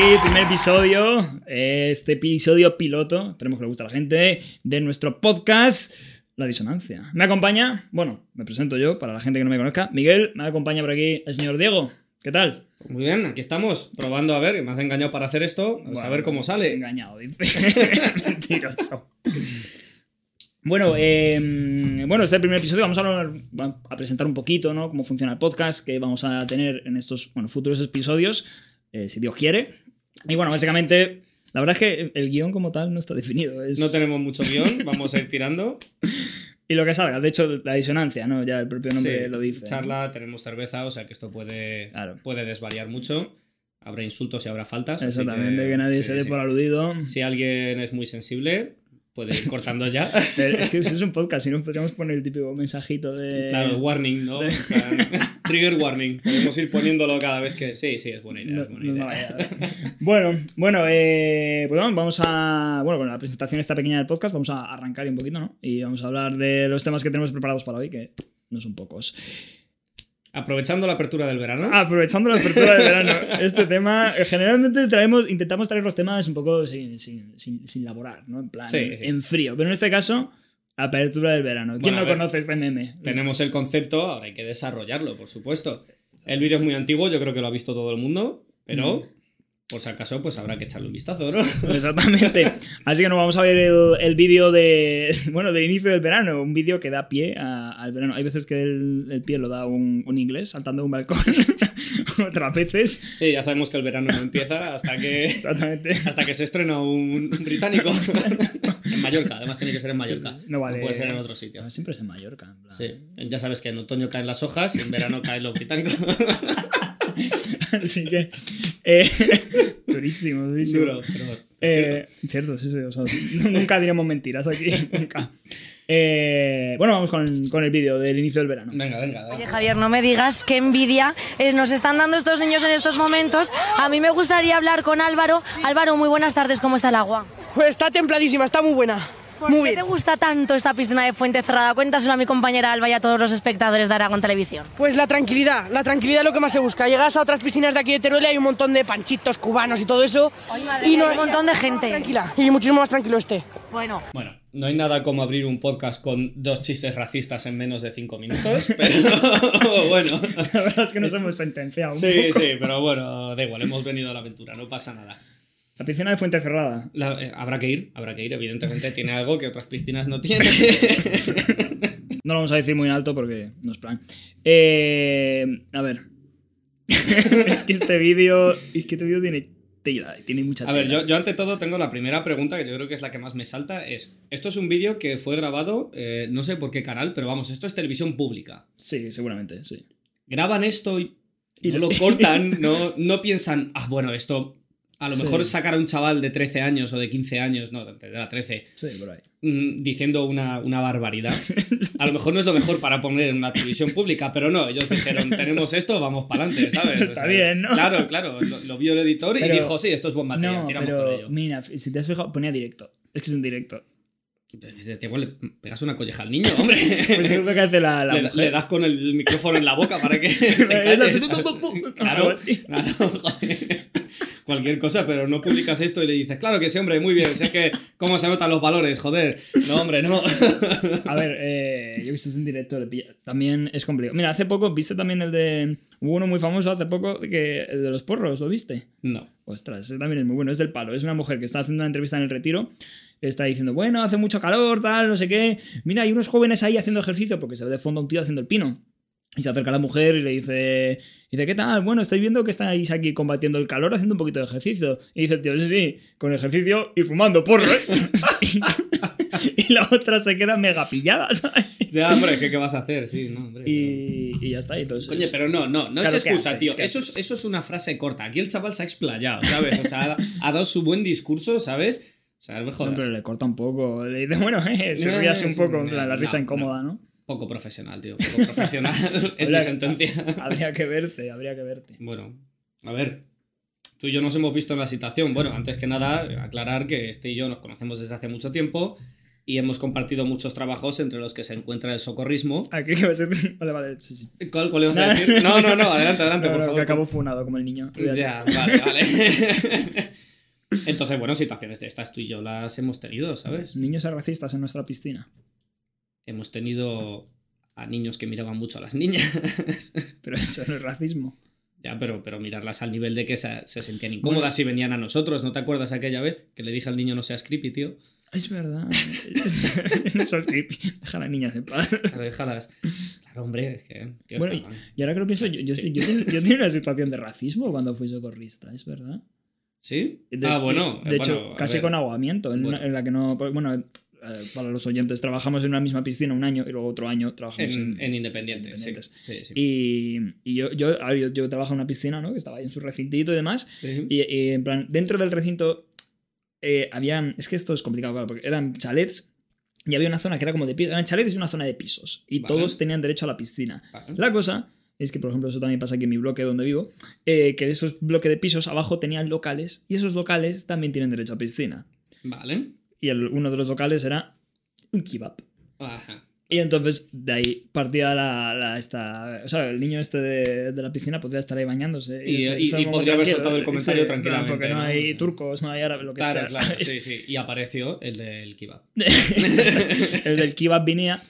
aquí, primer episodio, este episodio piloto, esperemos que le guste a la gente, de nuestro podcast La Disonancia. Me acompaña, bueno, me presento yo, para la gente que no me conozca, Miguel, me acompaña por aquí el señor Diego. ¿Qué tal? Muy bien, aquí estamos, probando a ver, me has engañado para hacer esto, a ver cómo sale. Engañado, dice. Mentiroso. Bueno, eh, bueno, este primer episodio vamos a, hablar, a presentar un poquito, ¿no? Cómo funciona el podcast que vamos a tener en estos bueno, futuros episodios, eh, si Dios quiere. Y bueno, básicamente, la verdad es que el guion como tal no está definido. No tenemos mucho guion, vamos a ir tirando. y lo que salga, de hecho, la disonancia, ¿no? Ya el propio nombre lo dice. Charla, tenemos cerveza, o sea que esto puede, puede desvariar mucho. Habrá insultos y habrá faltas. Exactamente, que, que nadie se dé por aludido. Si alguien es muy sensible, puede ir cortando ya. es que es un podcast, si no podríamos poner el típico mensajito de. Claro, warning, ¿no? Trigger warning. Podemos ir poniéndolo cada vez que. Sí, sí, es buena idea. es buena idea. bueno, bueno, eh, pues vamos a. Bueno, con la presentación esta pequeña del podcast, vamos a arrancar un poquito, ¿no? Y vamos a hablar de los temas que tenemos preparados para hoy, que no son pocos. Aprovechando la apertura del verano. Aprovechando la apertura del verano. Este tema, generalmente traemos, intentamos traer los temas un poco sin, sin, sin, laborar, ¿no? En plan, en frío. Pero en este caso, apertura del verano. ¿Quién no conoce este meme? Tenemos el concepto, ahora hay que desarrollarlo, por supuesto. El vídeo es muy antiguo, yo creo que lo ha visto todo el mundo, pero por si acaso, pues habrá que echarle un vistazo, ¿no? Exactamente. Así que nos vamos a ver el, vídeo de, bueno, del inicio del verano, un vídeo que da pie al verano. Hay veces que el, pie lo da un, inglés saltando de un balcón, otras veces. Sí, ya sabemos que el verano no empieza hasta que, Exactamente. hasta que se estrena un, británico. en Mallorca, además tiene que ser en Mallorca. no vale. puede ser en otro sitio. Siempre es en Mallorca. Sí, ya sabes que en otoño caen las hojas y en verano caen los británicos. Así que. Eh, durísimo, durísimo. Duro, pero. Eh, cierto. sí, sí. O sea, nunca diremos mentiras aquí. Nunca. Eh, bueno, vamos con, con el vídeo del inicio del verano. Venga, venga. Oye, Javier, no me digas qué envidia nos están dando estos niños en estos momentos. A mí me gustaría hablar con Álvaro. Álvaro, muy buenas tardes. ¿Cómo está el agua? Pues está templadísima, está muy buena. ¿Por qué te gusta tanto esta piscina de fuente cerrada? Cuéntaselo a mi compañera Alba y a todos los espectadores de Aragón Televisión. Pues la tranquilidad, la tranquilidad es lo que más se busca. Llegas a otras piscinas de aquí de Teruel y hay un montón de panchitos cubanos y todo eso. y no, hay un montón de gente. Tranquila, y muchísimo más tranquilo este. Bueno. Bueno, no hay nada como abrir un podcast con dos chistes racistas en menos de cinco minutos, pero bueno. La verdad es que nos hemos sentenciado. sí, sí, pero bueno, da igual, hemos venido a la aventura, no pasa nada. La piscina de Fuente Cerrada. Eh, habrá que ir, habrá que ir, evidentemente tiene algo que otras piscinas no tienen. no lo vamos a decir muy en alto porque no es plan. Eh, a ver. es que este vídeo. Es que este vídeo tiene tiene mucha A ver, yo, ante todo tengo la primera pregunta, que yo creo que es la que más me salta, es, esto es un vídeo que fue grabado, eh, no sé por qué canal, pero vamos, esto es televisión pública. Sí, seguramente, sí. Graban esto y, y no lo cortan, no, no piensan, ah, bueno, esto a lo mejor sacar a un chaval de 13 años o de 15 años, no, de la 13, mm, diciendo una, barbaridad. A lo mejor no es lo mejor para poner en una televisión pública, pero no, ellos dijeron, tenemos esto, vamos para adelante, ¿sabes? Está bien, ¿no? Claro, claro, lo, vio el editor y dijo, sí, esto es buen material, no, tiramos pero, por ello. Mira, si te has fijado, ponía directo. Es que es un directo. Te igual le pegas una colleja al niño, hombre. Pues es lo que hace la, le, le, das con el micrófono en la boca para que se caiga. claro, claro, Cualquier cosa, pero no publicas esto y le dices, claro que sí, hombre, muy bien, sé que cómo se notan los valores, joder. No, hombre, no. A ver, eh, yo he visto en directo, también es complicado. Mira, hace poco, ¿viste también el de... Hubo uno muy famoso hace poco, que el de los porros, ¿lo viste? No. Ostras, ese también es muy bueno, es del palo. Es una mujer que está haciendo una entrevista en el retiro está diciendo, bueno, hace mucho calor, tal, no sé qué. Mira, hay unos jóvenes ahí haciendo ejercicio porque se ve de fondo un tío haciendo el pino. Y se acerca a la mujer y le dice, dice, ¿qué tal? Bueno, estoy viendo que estáis aquí combatiendo el calor haciendo un poquito de ejercicio. Y dice el tío, sí, sí, con ejercicio y fumando porros. y, la otra se queda mega pillada, ¿sabes? Ya, hombre, ¿qué, ¿qué vas a hacer? Sí, no, hombre. Y, y, ya está. Entonces, Coño, pero no, no, no es excusa, tío. Eso es, eso es una frase corta. Aquí el chaval se ha explayado, ¿sabes? O sea, ha, ha dado su buen discurso, ¿sabes? O sea, mejor. Pero le corta un poco. Le dice, bueno, eh, se ríe así un poco, la, risa incómoda, ¿no? Poco profesional, tío. Poco profesional. es mi sentencia. habría que verte, habría que verte. Bueno, a ver. Tú y yo nos hemos visto en la situación. Bueno, antes que nada, aclarar que este y yo nos conocemos desde hace mucho tiempo. y hemos compartido muchos trabajos entre los que se encuentra el socorrismo. Aquí a Vale, vale, sí, sí. ¿Cuál, cuál ibas a decir? No, no, no, adelante, adelante, por favor. Que acabo funado como el niño. Ya, vale, vale. Entonces, bueno, situaciones de estas tú y yo las hemos tenido, ¿sabes? Niños racistas en nuestra piscina. Hemos tenido a niños que miraban mucho a las niñas. pero eso no es racismo. Ya, pero, pero mirarlas al nivel de que se, sentían incómodas y venían a nosotros. ¿No te acuerdas aquella vez que le dije al niño no seas creepy, tío? Es verdad. no soy creepy. Deja a las niñas en paz. Claro, déjalas. Claro, hombre, es que. bueno, y, ahora que lo pienso, yo, yo, yo, tenía una situación de racismo cuando fui socorrista, es verdad. ¿Sí? ah, bueno. De hecho, casi con ahogamiento, en, la que no. Bueno, eh, para los oyentes, trabajamos en una misma piscina un año y luego otro año trabajamos en, en, Independientes. Sí, sí, Y, y, yo, yo, yo, yo trabajo en una piscina, ¿no? Que estaba ahí en su recintito y demás. Y, y, en plan, dentro del recinto eh, había. Es que esto es complicado, claro, porque eran chalets y había una zona que era como de pisos. Eran chalets y una zona de pisos. Y todos tenían derecho a la piscina. La cosa es que, por ejemplo, eso también pasa aquí en mi bloque donde vivo, eh, que esos bloques de pisos abajo tenían locales y esos locales también tienen derecho a piscina. Vale. Y el, uno de los locales era un kebab. Ajá. Y entonces de ahí partía la, esta. O sea, el niño este de, la piscina podría estar ahí bañándose. Y, podría haber soltado el comentario tranquilamente. Porque no, hay turcos, no hay árabes, lo que sea. Claro, sí, sí. Y apareció el del kebab. el del kebab venía.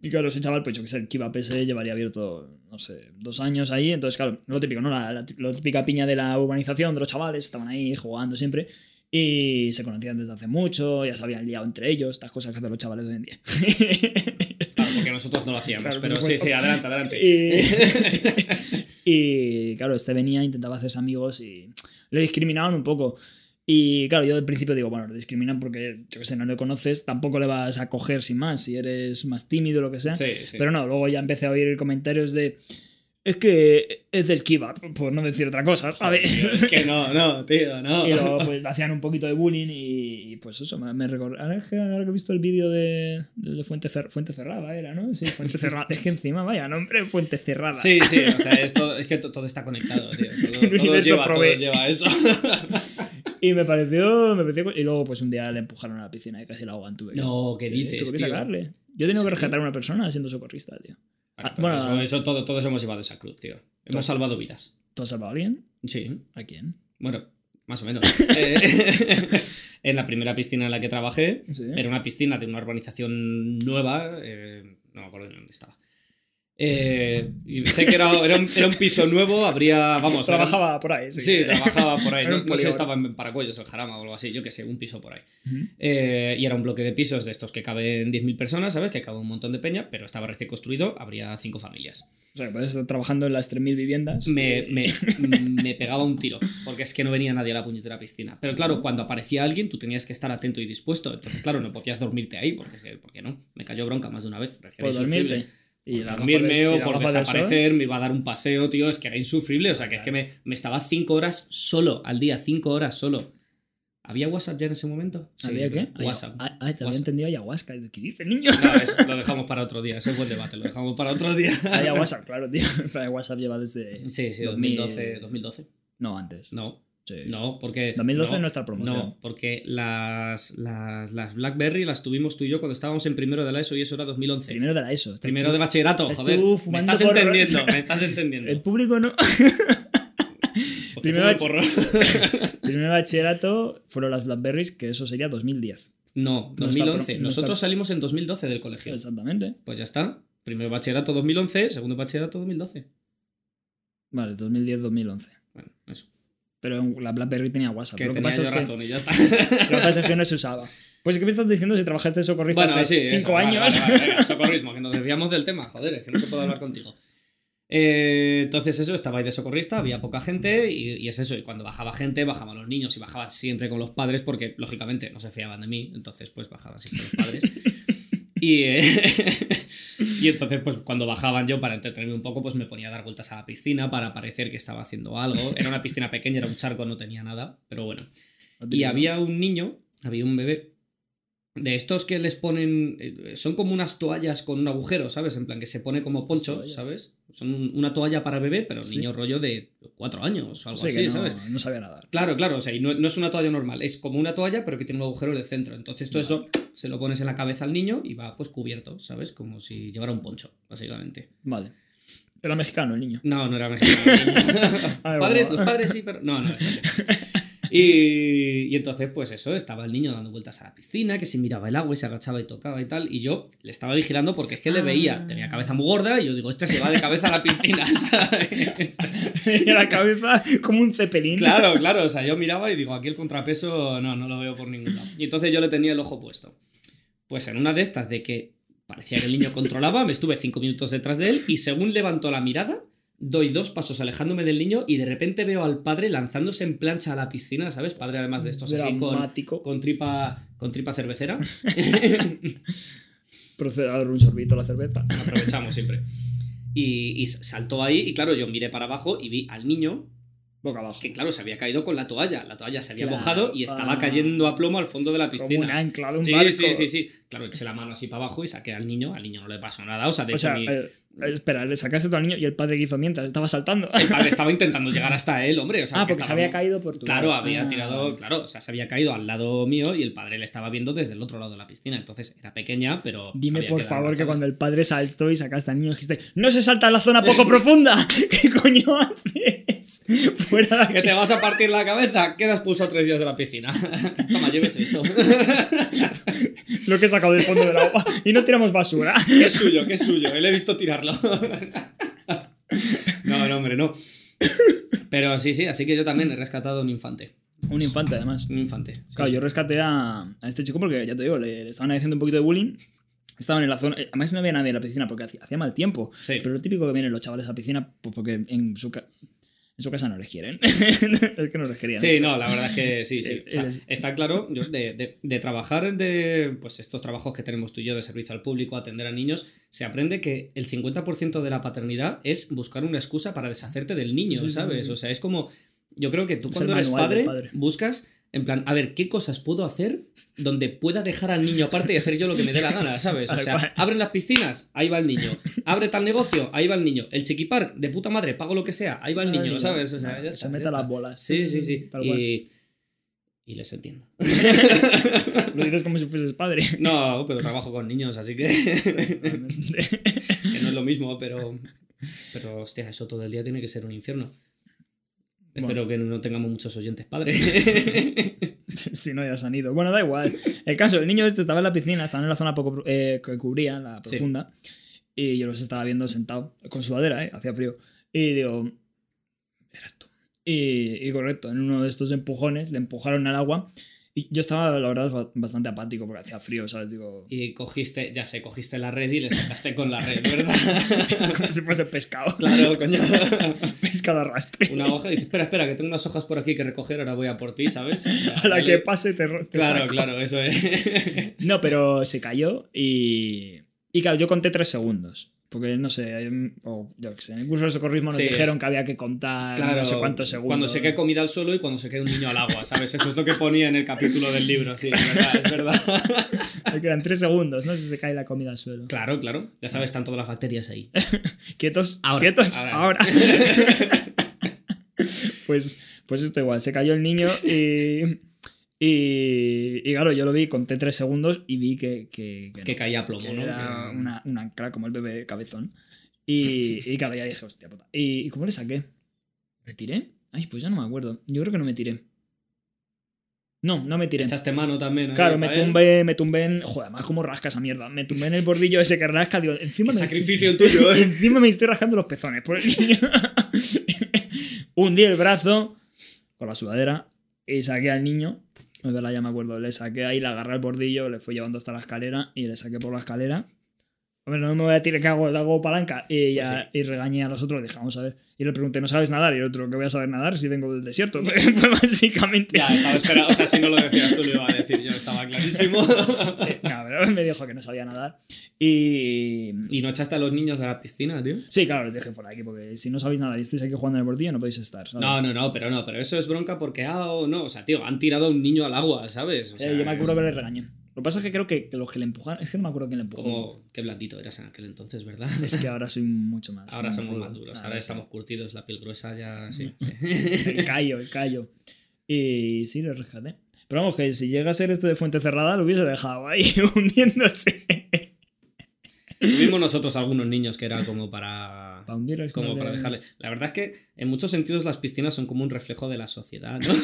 Y claro, ese chaval, pues yo que sé, el kebab ese llevaría abierto, no sé, dos años ahí. Entonces, claro, lo típico, ¿no? La, la, la típica piña de la urbanización de los chavales, estaban ahí jugando siempre. Y se conocían desde hace mucho, ya se habían liado entre ellos, estas cosas que hacen los chavales de hoy en día. Claro, porque nosotros no lo hacíamos, pero sí, sí, adelante, adelante. Y... claro, este venía, intentaba hacerse amigos y le discriminaban un poco. Y claro, yo al principio digo, bueno, le discriminan porque, yo que sé, no le conoces, tampoco le vas a coger sin más, si eres más tímido o lo que sea. Pero no, luego ya empecé a oír comentarios de es que es del Kiva, por no decir otra cosa, ¿sabes? Es que no, no, tío, no. Y luego pues hacían un poquito de bullying y, pues eso, me, me Ahora, que, he visto el vídeo de, de Fuente, Fuente Cerrada, era, ¿no? Sí, Fuente Cerrada. es que encima, vaya nombre, Fuente Cerrada. Sí, sí, o sea, es que todo está conectado, tío. Todo, lleva, todo lleva eso. y me pareció, me pareció. Y luego, pues un día le empujaron a la piscina y casi la ahogan. Tuve no, ¿qué dices? Tuve que sacarle. Yo he tenido que rescatar a una persona siendo socorrista, tío. Ah, bueno, eso, todo, todos hemos llevado esa cruz, tío. Hemos salvado vidas. ¿Tú has salvado a alguien? Sí. ¿A quién? Bueno, más o menos. Eh, en la primera piscina en la que trabajé, era una piscina de una urbanización nueva, eh, no me acuerdo de dónde estaba. Eh, y sé que era, era, un, era, un, piso nuevo, habría. Vamos. Trabajaba por ahí. Sí, sí trabajaba por ahí. No, sé si estaba en Paracuellos, el Jarama o algo así, yo qué sé, un piso por ahí. eh, y era un bloque de pisos de estos que caben 10.000 personas, ¿sabes? Que cabe un montón de peña, pero estaba recién construido, habría cinco familias. O sea, puedes estar trabajando en las 3.000 viviendas. Me, me, me, pegaba un tiro, porque es que no venía nadie a la puñetera piscina. Pero claro, cuando aparecía alguien, tú tenías que estar atento y dispuesto. Entonces, claro, no podías dormirte ahí, porque, porque no. Me cayó bronca más de una vez. ¿Por dormirte? Y dormirme o por desaparecer, me iba a dar un paseo, tío, es que era insufrible. O sea, que es que me, me estaba cinco horas solo al día, cinco horas solo. ¿Había WhatsApp ya en ese momento? ¿Había qué? WhatsApp. Ah, te había entendido ayahuasca. ¿Qué dice, niño? No, eso lo dejamos para otro día. Ese es buen debate, lo dejamos para otro día. WhatsApp, claro, tío. WhatsApp lleva desde. Sí, sí, 2012. 2012. No, antes. No. No, porque. 2012 no, nuestra promoción. No, porque las, las, las, Blackberry las tuvimos tú y yo cuando estábamos en primero de la ESO y eso era 2011. Primero de la ESO. Primero de bachillerato, joder. Me estás entendiendo, me estás entendiendo. El público no. primero, bach... primero bachillerato fueron las Blackberries, que eso sería 2010. No, 2011. Nosotros salimos en 2012 del colegio. Exactamente. Pues ya está. Primero bachillerato 2011, segundo bachillerato 2012. Vale, 2010-2011. Bueno, eso. Pero la BlackBerry tenía WhatsApp. Que lo que pasa es razón que, y ya está. Lo que pasa es que no se usaba. Pues, ¿qué me estás diciendo si trabajaste socorrista bueno, hace sí, cinco años? socorrismo, que nos desviamos del tema. Joder, es que no se puede hablar contigo. Eh, entonces eso, estaba ahí de socorrista, había poca gente y, y, es eso, y cuando bajaba gente, bajaban los niños y bajaban siempre con los padres porque, lógicamente, no se fiaban de mí, entonces pues bajaban siempre los padres. Y, eh, y entonces, pues cuando bajaban yo para entretenerme un poco, pues me ponía a dar vueltas a la piscina para parecer que estaba haciendo algo. Era una piscina pequeña, era un charco, no tenía nada, pero bueno. Y había un niño, había un bebé, de estos que les ponen. Eh, son como unas toallas con un agujero, ¿sabes? En plan que se pone como poncho, ¿sabes? Son una toalla para bebé, pero niño rollo de cuatro años o algo así, no, ¿sabes? No sabía nadar. Claro, claro, o sea, y no, es una toalla normal, es como una toalla, pero que tiene un agujero en el centro. Entonces todo eso se lo pones en la cabeza al niño y va pues cubierto, ¿sabes? Como si llevara un poncho, básicamente. Vale. ¿Era mexicano el niño? No, no era mexicano. El niño. padres, los padres sí, pero. No, no. Y, y, entonces, pues eso, estaba el niño dando vueltas a la piscina, que se miraba el agua y se agachaba y tocaba y tal. Y yo le estaba vigilando porque es que le veía, ah. tenía cabeza muy gorda y yo digo, este se va de cabeza a la piscina, ¿sabes? La cabeza como un cepelín. Claro, claro, o sea, yo miraba y digo, aquí el contrapeso no, no lo veo por ningún lado. Y entonces yo le tenía el ojo puesto. Pues en una de estas de que parecía que el niño controlaba, me estuve cinco minutos detrás de él y según levantó la mirada, doy dos pasos alejándome del niño y de repente veo al padre lanzándose en plancha a la piscina, ¿sabes? Padre además de estos así con, con, tripa, con tripa cervecera. Procede a dar un sorbito a la cerveza. Aprovechamos siempre. Y, y saltó ahí y claro, yo miré para abajo y vi al niño boca abajo. Que claro, se había caído con la toalla. La toalla se había mojado y estaba ah. cayendo a plomo al fondo de la piscina. Como un ancla un sí, sí, sí, sí. Claro, eché la mano así para abajo y saqué al niño. Al niño no le pasó nada. O sea, de hecho, espera, le sacaste todo al niño y el padre que hizo mientras estaba saltando. El padre estaba intentando llegar hasta él, hombre. O sea, ah, porque se había caído por tu Claro, había ah. tirado. Claro, o sea, se había caído al lado mío y el padre le estaba viendo desde el otro lado de la piscina. Entonces era pequeña, pero. Dime por favor que cuando el padre saltó y sacaste al niño dijiste: ¡No se salta en la zona poco profunda! ¿Qué coño haces? Fuera de Que te vas a partir la cabeza, quedas pulsado tres días de la piscina. Toma, lleves esto. Lo que he sacado del fondo del agua. Y no tiramos basura. Que es suyo, que es suyo. Él he visto tirarlo. No, no, hombre, no. Pero sí, sí, así que yo también he rescatado un infante. Un infante, además. Un infante. claro, yo rescaté a, este chico porque, ya te digo, le, estaban haciendo un poquito de bullying. Estaban en la zona. Además, no había nadie en la piscina porque hacía, mal tiempo. Pero lo típico que vienen los chavales a la piscina, pues porque en su, en su casa no les quieren. es que no les querían. Sí, no, la verdad es que sí, sí. está claro, de, de, trabajar de pues estos trabajos que tenemos tú y yo de servicio al público, atender a niños, se aprende que el 50% de la paternidad es buscar una excusa para deshacerte del niño, ¿sabes? o sea, es como. Yo creo que tú cuando eres padre, buscas en plan, a ver, ¿qué cosas puedo hacer donde pueda dejar al niño aparte y hacer yo lo que me dé la gana, ¿sabes? O sea, abren las piscinas, ahí va el niño. Abre tal negocio, ahí va el niño. El chiquipark, de puta madre, pago lo que sea, ahí va el niño, ¿sabes? O sea, ya Se mete las bolas. Sí, sí, sí. y, y les entiendo. lo dices como si fueses padre. No, pero trabajo con niños, así que. que no es lo mismo, pero. Pero, hostia, eso todo el día tiene que ser un infierno. Espero que no tengamos muchos oyentes padres. si no, ya se han ido. Bueno, da igual. El caso, el niño este estaba en la piscina, estaba en la zona poco eh, que cubría, la profunda. Y yo los estaba viendo sentado con sudadera, ¿eh? Hacía frío. Y digo, eras tú. Y, y correcto, en uno de estos empujones le empujaron al agua yo estaba, la verdad, bastante apático porque hacía frío, ¿sabes? Digo... Y cogiste, ya sé, cogiste la red y le sacaste con la red, ¿verdad? Como si fuese pescado. Claro, coño. pescado arrastre. Una hoja y dices, espera, espera, que tengo unas hojas por aquí que recoger, ahora voy a por ti, ¿sabes? a la que pase te, te Claro, claro, eso es. no, pero se cayó y... Y claro, yo conté tres segundos. Porque no sé, o yo qué sé, en el curso de socorrismo nos dijeron que había que contar no sé cuántos segundos. Cuando se cae comida al suelo y cuando se cae un niño al agua, ¿sabes? Eso es lo que ponía en el capítulo del libro, sí, es verdad, es verdad. quedan tres segundos, ¿no? Si se cae la comida al suelo. Claro, claro. Ya sabes, están todas las bacterias ahí. quietos, ahora, quietos, ahora. pues, pues esto igual, se cayó el niño y y, y, claro, yo lo vi, conté tres segundos y vi que. Que, que, caía plomo, ¿no? Era una, una ancla como el bebé cabezón. Y, y claro, ya dije, hostia puta. ¿Y, ¿Y cómo le saqué? ¿Me tiré? Ay, pues ya no me acuerdo. Yo creo que no me tiré. No, no me tiré. Echaste mano también. Claro, me tumbé, me tumbé en. Joder, además, como rasca esa mierda. Me tumbé en el bordillo ese que rasca. Digo, encima me sacrificio el tuyo, ¿eh? encima me estoy rascando los pezones por el niño. Hundí el brazo con la sudadera y saqué al niño es verdad, ya me acuerdo. Le saqué ahí, le agarré el bordillo, le fui llevando hasta la escalera y le saqué por la escalera. Hombre, no me voy a tirar que hago, hago palanca. Y, pues ya, y regañé a los otros, dije, vamos a ver. Y le pregunté, ¿no sabes nadar? Y el otro, ¿qué voy a saber nadar si vengo del desierto? pues básicamente. Ya, estaba esperando. O sea, si no lo decías tú, lo iba a decir yo, estaba clarísimo. no, pero me dijo que no sabía nadar. Y. ¿Y no echaste a los niños de la piscina, tío? Sí, claro, les dije por aquí, porque si no sabéis nadar y estáis aquí jugando en el bordillo, no podéis estar. No, no, no, pero no, pero eso es bronca porque, ah, no, o sea, tío, han tirado a un niño al agua, ¿sabes? O sea, yo me acuerdo que le regañé. Lo que pasa es que creo que, los que le empujaron. Es que no me acuerdo quién le empujó. Como, qué blandito eras en aquel entonces, ¿verdad? Es que ahora soy mucho más. Ahora somos más duros. Ahora, estamos curtidos, la piel gruesa ya. Sí, el callo, el callo. Y sí, lo rescaté. Pero vamos, que si llega a ser este de fuente cerrada, lo hubiese dejado ahí hundiéndose. Tuvimos nosotros algunos niños que era como para. como para dejarle. La verdad es que en muchos sentidos las piscinas son como un reflejo de la sociedad, ¿no?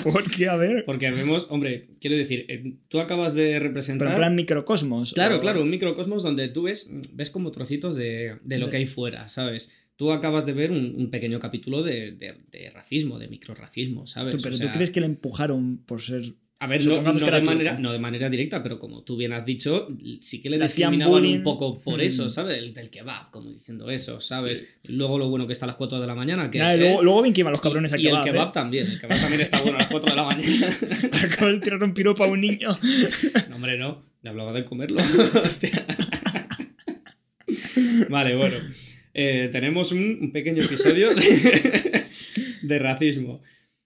¿Por qué? A ver. Porque vemos, hombre, quiero decir, eh, tú acabas de representar. Pero en plan microcosmos. Claro, claro, un microcosmos donde tú ves, ves como trocitos de, de lo que hay fuera, ¿sabes? Tú acabas de ver un, pequeño capítulo de, de, racismo, de microracismo, ¿sabes? pero tú crees que le empujaron por ser a ver, no, de manera, no, de manera, directa, pero como tú bien has dicho, sí que le discriminaban un poco por mm. eso, ¿sabes? El del kebab, como diciendo eso, ¿sabes? Luego lo bueno que está a las 4 de la mañana. Que, luego, luego, bien que iban los cabrones a kebab. Y el kebab ¿eh? también, el kebab también está bueno a las 4 de la mañana. Acabo de tirar un piropo a un niño. no, hombre, no. Le hablaba de comerlo. Hostia. vale, bueno. Eh, tenemos un, pequeño episodio de racismo.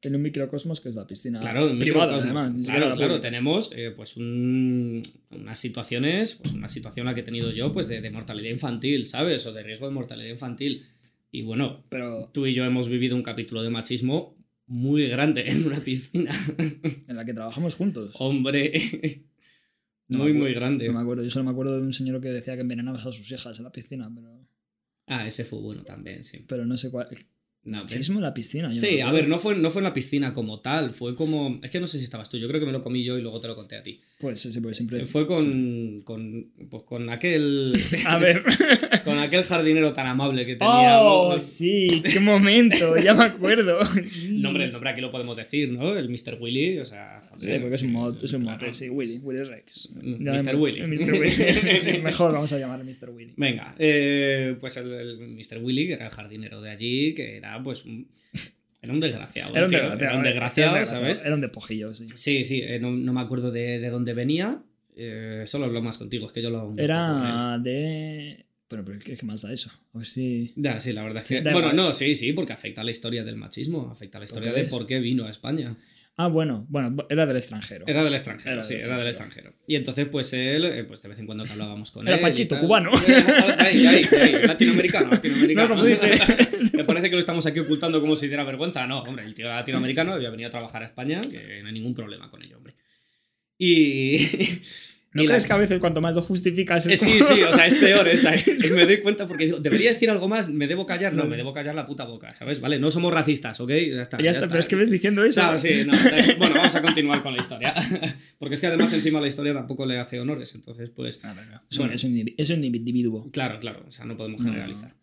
Tiene un microcosmos que es la piscina claro, privada, además. Claro, claro, tenemos eh, pues unas situaciones, pues una situación la que he tenido yo, pues de, mortalidad infantil, ¿sabes? O de riesgo de mortalidad infantil. Y bueno, Pero... tú y yo hemos vivido un capítulo de machismo muy grande en una piscina. En la que trabajamos juntos. Hombre. muy, muy grande. No me acuerdo. Yo solo me acuerdo de un señor que decía que envenenabas a sus hijas en la piscina, pero. Ah, ese fue bueno también, sí. Pero no sé cuál. No, en la piscina. Sí, a ver, no fue, no fue en la piscina como tal, fue como... Es que no sé si estabas tú, yo creo que me lo comí yo y luego te lo conté a ti. Pues sí, pues siempre... Fue con, con, pues con aquel... A ver. con aquel jardinero tan amable que teníamos. ¡Oh, sí! ¡Qué momento! ya me acuerdo. nombre, el nombre aquí lo podemos decir, ¿no? El Mr. Willy, o sea... sí, porque es un mod, es un mod, sí, Willy, Willy Rex. Mr. Willy. Mr. Willy. sí, mejor vamos a llamar Mr. Willy. Venga, eh, pues el, el Mr. Willy, que era el jardinero de allí, que era pues un era un desgraciado. Era un desgraciado, ¿sabes? Era un despojillo, sí. Sí, sí, eh, no, me acuerdo de, de dónde venía. Eh, solo hablo más contigo, es que yo lo. Era de. Bueno, pero ¿qué, más da eso? A ver si. Ya, sí, la verdad es que. bueno, no, sí, sí, porque afecta a la historia del machismo, afecta a la historia de por qué vino a España. Ah, bueno, bueno, era del extranjero. Era del extranjero, sí, era del extranjero. Y entonces, pues él, eh, pues de vez en cuando hablábamos con él. Era Panchito, cubano. Ahí, ahí, ahí, latinoamericano, latinoamericano. No. Me parece que lo estamos aquí ocultando como si diera vergüenza. No, hombre, el tío latinoamericano había venido a trabajar a España, que no hay ningún problema con ello, hombre. Y. ¿No crees que a veces cuanto más lo justificas es Sí, sí, o sea, es peor esa. Es me doy cuenta porque digo, ¿debería decir algo más? ¿Me debo callar? No, me debo callar la puta boca, ¿sabes? Vale, no somos racistas, ¿ok? Ya está. Ya, está, pero es que ves diciendo eso. Claro, sí, no. Bueno, vamos a continuar con la historia. Porque es que además encima la historia tampoco le hace honores, entonces pues... Ah, bueno, es, un, es un individuo. Claro, claro, o sea, no podemos generalizar.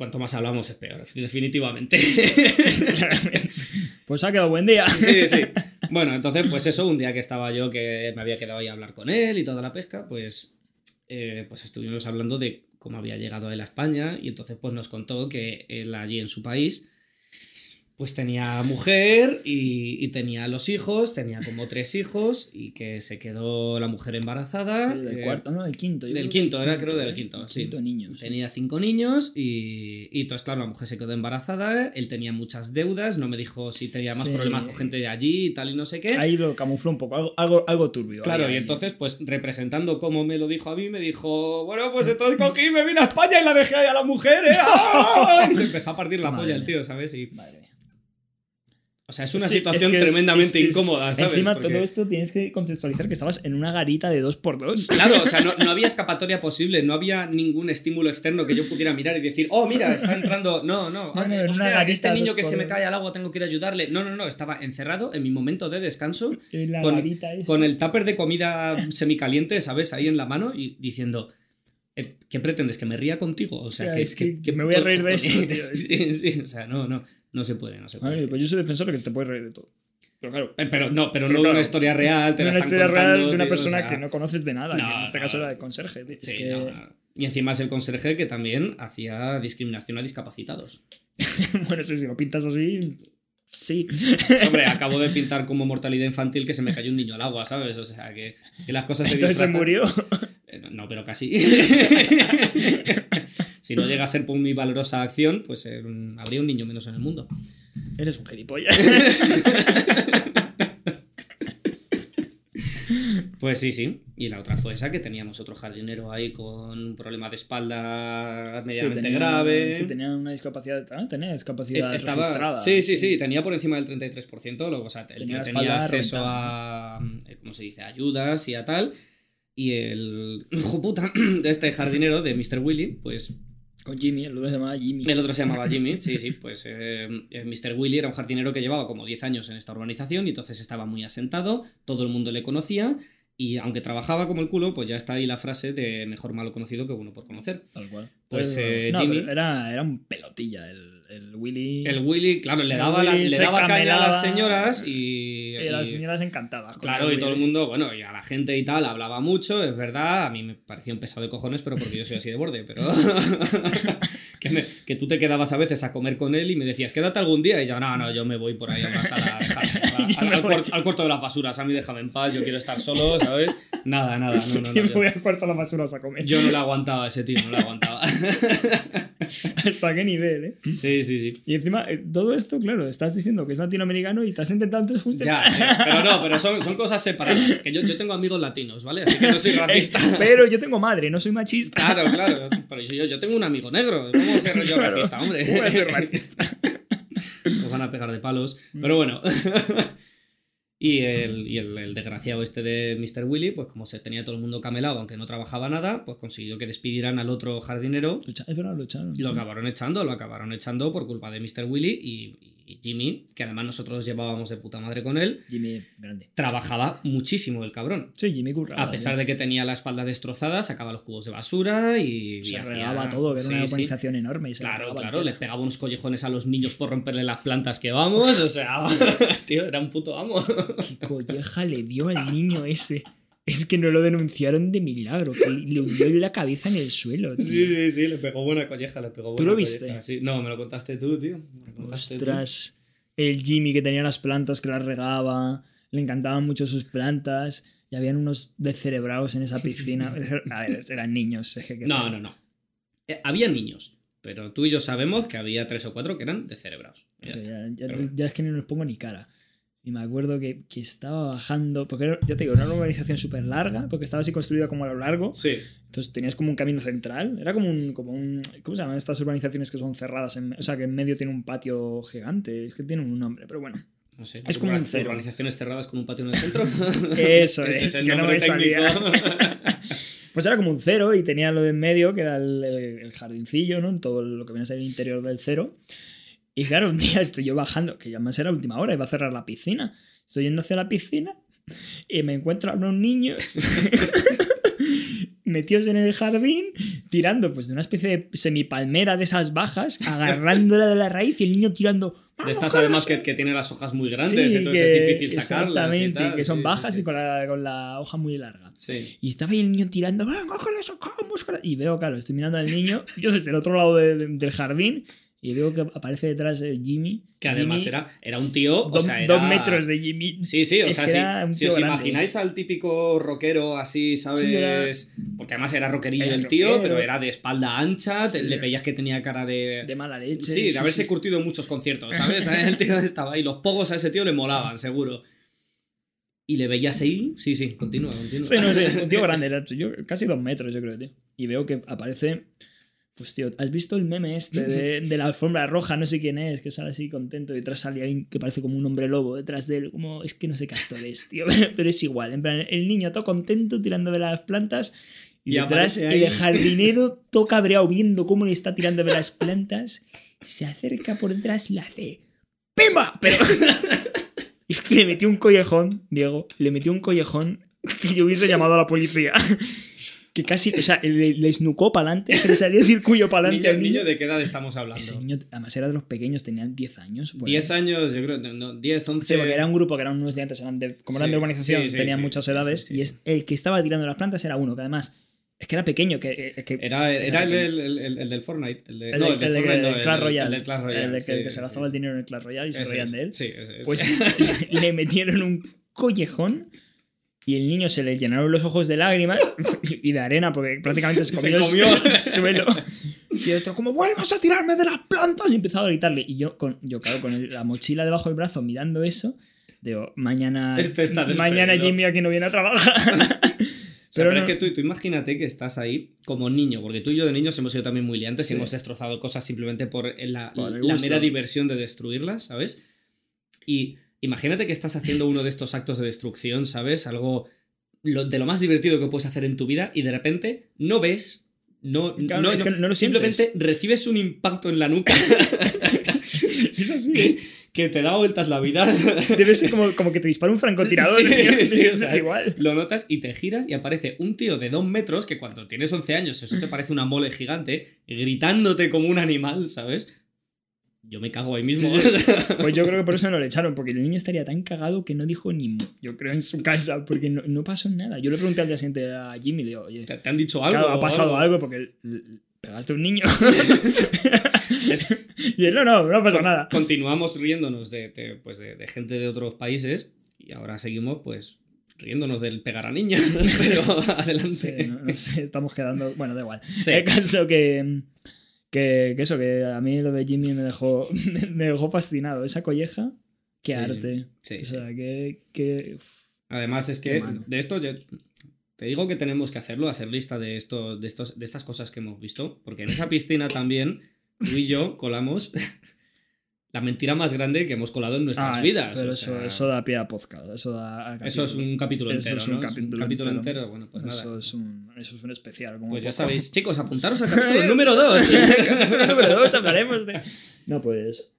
Cuanto más hablamos es peor, definitivamente. pues ha quedado buen día. Sí, sí. Bueno, entonces, pues eso, un día que estaba yo, que me había quedado ahí a hablar con él y toda la pesca, pues, eh, pues estuvimos hablando de cómo había llegado él a España y entonces pues nos contó que él allí en su país pues tenía mujer y, tenía los hijos, tenía como tres hijos y que se quedó la mujer embarazada. del eh, cuarto, no, del quinto. del quinto, era creo del quinto, sí. Quinto niños. Tenía cinco niños y, y entonces, claro, la mujer se quedó embarazada, él tenía muchas deudas, no me dijo si tenía más problemas con gente de allí y tal y no sé qué. Ahí lo camufló un poco, algo, algo, algo turbio. Claro, y entonces, pues representando como me lo dijo a mí, me dijo, bueno, pues entonces cogí, me vine a España y la dejé ahí a la mujer, ¿eh? ¡Ah! Y se empezó a partir la polla el tío, ¿sabes? Y... Madre o sea, es una situación tremendamente incómoda, ¿sabes? Encima, todo esto tienes que contextualizar que estabas en una garita de dos por dos. Claro, o sea, no, había escapatoria posible, no había ningún estímulo externo que yo pudiera mirar y decir, oh, mira, está entrando. No, no, hostia, este niño que se me cae al agua tengo que ir a ayudarle. No, no, no, estaba encerrado en mi momento de descanso con, con el tupper de comida semicaliente, ¿sabes? Ahí en la mano y diciendo. Eh, ¿Qué pretendes? ¿Que me ría contigo? O sea, que, que, me voy a reír de eso. sí, sí, o sea, no, no. No se puede, no se puede. pues yo soy defensor de que te puedes reír de todo. Pero claro. Eh, pero no, pero, no una historia real. Te una historia real de una persona que no conoces de nada. en este caso era de conserje. Sí, Y encima es el conserje que también hacía discriminación a discapacitados. bueno, sí, si lo pintas así. Sí. Hombre, acabo de pintar como mortalidad infantil que se me cayó un niño al agua, ¿sabes? O sea, que, que las cosas se Entonces se murió. Pero casi. si no llega a ser por mi valorosa acción, pues eh, habría un niño menos en el mundo. Eres un gilipollas. Pues sí, sí. Y la otra fue esa, que teníamos otro jardinero ahí con un problema de espalda medianamente grave. Sí, tenía una discapacidad. Ah, tenía discapacidad Estaba, registrada. Sí, sí, sí, tenía por encima del 33%. Luego, o sea, tenía, tenía acceso a. Eh, ¿Cómo se dice? ayudas y a tal. Y el hijo puta de este jardinero, de Mr. Willy, pues con Jimmy, el otro se llamaba Jimmy. El otro se llamaba Jimmy, sí, sí. Pues eh, eh Mr. Willy era un jardinero que llevaba como 10 años en esta urbanización y entonces estaba muy asentado, todo el mundo le conocía y aunque trabajaba como el culo, pues ya está ahí la frase de mejor malo conocido que bueno por conocer. Tal cual. Pues eh, Jimmy. Era, era un pelotilla el, el, Willy. El Willy, claro, le daba, le daba caña a las señoras y. Y, las señoras encantadas. Claro, y todo el mundo, bueno, y a la gente y tal, hablaba mucho, es verdad. A mí me parecía un pesado de cojones, pero porque yo soy así de borde, pero. que, que, tú te quedabas a veces a comer con él y me decías, quédate algún día. Y yo, no, no, yo me voy por ahí a una sala, al, al, cuarto de las basuras. A mí déjame en paz, yo quiero estar solo, ¿sabes? Nada, nada, no, no, no. Yo voy al cuarto de las basuras a comer. Yo no le aguantaba a ese tío, no le aguantaba. ¿Hasta qué nivel, eh? Sí, sí, sí. Y encima, eh, todo esto, claro, estás diciendo que es latinoamericano y estás intentando justificar. Ya, pero no, pero son, son cosas separadas. Que yo, yo, tengo amigos latinos, ¿vale? Así que no soy racista. pero yo tengo madre, no soy machista. Claro, claro. Pero yo, yo tengo un amigo negro. ¿Cómo ser yo racista, hombre? ¿Cómo ser racista? Nos van a pegar de palos. Pero bueno. Y, el, y el, desgraciado este de Mr. Willy, pues como se tenía todo el mundo camelado, aunque no trabajaba nada, pues consiguió que despidieran al otro jardinero. lo echaron. Lo acabaron echando, lo acabaron echando por culpa de Mr. Willy y, Jimmy, que además nosotros llevábamos de puta madre con él. Jimmy, grande. Trabajaba muchísimo el cabrón. Sí, Jimmy curraba. A pesar de que tenía la espalda destrozada, sacaba los cubos de basura y. Se regaba todo, que era una urbanización enorme. claro, claro, le pegaba unos collejones a los niños por romperle las plantas que vamos. O sea, tío, era un puto amo. Qué colleja le dio al niño ese. Es que no lo denunciaron de milagro, que le hundió la cabeza en el suelo. Tío. Sí, sí, sí, le pegó buena colleja, le pegó buena ¿Tú lo viste? Sí. No, me lo contaste tú, tío. Ostras, el Jimmy que tenía las plantas que las regaba, le encantaban mucho sus plantas, y habían unos descerebrados en esa piscina. A ver, eran niños. no, no, no. Eh, había niños, pero tú y yo sabemos que había tres o cuatro que eran descerebrados. Ya, ya, es que no les pongo ni cara. Y me acuerdo que, que estaba bajando, porque ya te digo, era una urbanización súper larga, porque estaba así construida como a lo largo. Sí. Entonces tenías como un camino central. Era como un, como un. ¿Cómo se llaman estas urbanizaciones que son cerradas? En, o sea, que en medio tiene un patio gigante. Es que tiene un nombre, pero bueno. No sé. Es como un cero. Urbanizaciones cerradas con un patio en el centro. Eso es, es el que no me salía. pues era como un cero y tenía lo de en medio, que era el, el, jardincillo, ¿no? En todo lo que viene a ser el interior del cero. Y claro, un día estoy yo bajando, que ya más era última hora, iba a cerrar la piscina. Estoy yendo hacia la piscina y me encuentro a unos niños metidos en el jardín, tirando pues de una especie de semipalmera de esas bajas, agarrándola de la raíz y el niño tirando. De estas además que, que, tiene las hojas muy grandes, entonces es difícil sacarlas. Exactamente, que son bajas y con la, con la, hoja muy larga. Y estaba ahí el niño tirando, venga, que le sacamos. Y veo, claro, estoy mirando al niño, yo desde el otro lado del jardín, y veo que aparece detrás el Jimmy. Que además era, era un tío. Dos, o sea, dos metros de Jimmy. Sí, sí, o sea, si, os imagináis al típico rockero así, ¿sabes? Porque además era rockerillo el, tío, pero era de espalda ancha, le veías que tenía cara de. De mala leche. Sí, de haberse curtido en muchos conciertos, ¿sabes? el tío estaba ahí, los pogos a ese tío le molaban, seguro. Y le veías ahí, sí, sí, continúa, continúa. Sí, no sé, un tío grande, yo, casi dos metros, yo creo, tío. Y veo que aparece pues tío, ¿has visto el meme este de, la alfombra roja? No sé quién es, que sale así contento y detrás sale alguien que parece como un hombre lobo detrás de él. Como, es que no sé qué actor es, tío. Pero es igual. En plan, el niño todo contento tirando de las plantas y, detrás el jardinero todo cabreado viendo cómo le está tirando de las plantas. Se acerca por detrás y le hace ¡Pimba! Pero es que le metió un collejón, Diego. Le metió un collejón que yo hubiese llamado a la policía que casi, o sea, le, le esnucó para adelante, le salía circuyo para adelante. Niño, niño, ¿de qué edad estamos hablando? Ese niño, además era de los pequeños, tenían 10 años. 10 años, yo creo, no, 10, 11. Sí, porque era un grupo que eran unos estudiantes, eran de, como eran de urbanización, tenían muchas edades, y es el que estaba tirando las plantas era uno, que además es que era pequeño. Que, eh, que era, era, el, el, el, el, del Fortnite. El, de, no, el, del Fortnite, no, Clash Royale. El del Clash Royale. El que, que se gastaba el dinero en el Clash Royale y se reían de él. Sí, ese, ese. Pues le metieron un collejón y el niño se le llenaron los ojos de lágrimas y de arena porque prácticamente se comió, el suelo. Y el otro, como vuelvas a tirarme de las plantas, y empezaba a gritarle. Y yo, con, yo claro, con la mochila debajo del brazo mirando eso, Digo, mañana. mañana Jimmy aquí no viene a trabajar. Pero, es que tú, tú imagínate que estás ahí como niño, porque tú y yo de niños hemos sido también muy liantes y hemos destrozado cosas simplemente por la, la mera diversión de destruirlas, ¿sabes? Y imagínate que estás haciendo uno de estos actos de destrucción, ¿sabes? Algo de lo más divertido que puedes hacer en tu vida y de repente no ves no, no, es que no lo simplemente recibes un impacto en la nuca. es así. Que, te da vueltas la vida. Debe ser como, como que te dispara un francotirador. Sí, o sea, igual. Lo notas y te giras y aparece un tío de dos metros que cuando tienes 11 años eso te parece una mole gigante, gritándote como un animal, ¿sabes? Yo me cago ahí mismo. Pues yo creo que por eso no le echaron, porque el niño estaría tan cagado que no dijo ni mu, yo creo, en su casa, porque no, pasó nada. Yo le pregunté al día siguiente a Jimmy, le digo, oye, ¿te, han dicho algo? ha pasado algo, porque pegaste a un niño. y él, no, no, no ha pasado nada. Continuamos riéndonos de, pues de, gente de otros países y ahora seguimos, pues, riéndonos del pegar a niños, pero adelante. no, sé, estamos quedando. Bueno, da igual. El caso que. Que, eso, que a mí lo de Jimmy me dejó, me dejó fascinado. Esa colleja, qué arte. Sí, o sea, que, Además, es que de esto te digo que tenemos que hacerlo, hacer lista de, esto, de, estos, de estas cosas que hemos visto, porque en esa piscina también tú y yo colamos la mentira más grande que hemos colado en nuestras ah, vidas. Pero eso, eso, da pie a podcast. Eso, da eso es un capítulo entero. Eso es un, capítulo, entero. Bueno, pues eso nada. Es un, eso es un especial. pues ya sabéis, chicos, apuntaros al capítulo número 2. número 2 hablaremos de. No, pues.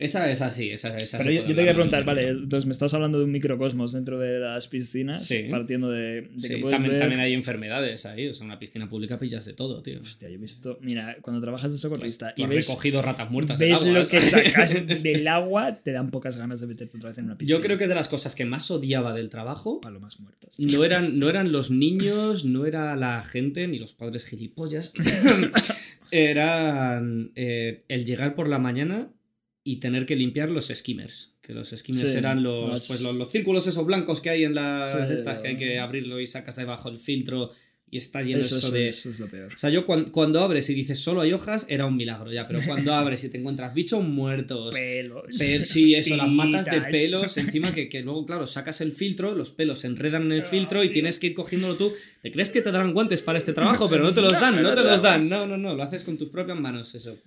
Esa es así, esa, esa Pero yo, te quería preguntar, vale, entonces me estás hablando de un microcosmos dentro de las piscinas, partiendo de, de que puedes también, también, hay enfermedades ahí, o sea, una piscina pública pillas de todo, tío. Hostia, yo he visto, mira, cuando trabajas de socorrista y ves, recogido ratas muertas ves agua, lo que sacas del agua, te dan pocas ganas de meterte otra vez en una piscina. Yo creo que de las cosas que más odiaba del trabajo, palomas muertas. No eran, no eran los niños, no era la gente, ni los padres gilipollas, eran eh, el llegar por la mañana y tener que limpiar los skimmers. Que los skimmers eran los, pues, los, círculos esos blancos que hay en las estas que hay que abrirlo y sacas debajo el filtro y está lleno eso, de. Eso es lo peor. O sea, yo cuando, abres y dices solo hay hojas, era un milagro ya, pero cuando abres y te encuentras bichos muertos. Pelos. sí, eso, las matas de pelos, encima que, que, luego, claro, sacas el filtro, los pelos se enredan en el filtro y tienes que ir cogiéndolo tú. ¿Te crees que te darán guantes para este trabajo? Pero no te los dan, no te los dan. No, no, no, lo haces con tus propias manos, eso.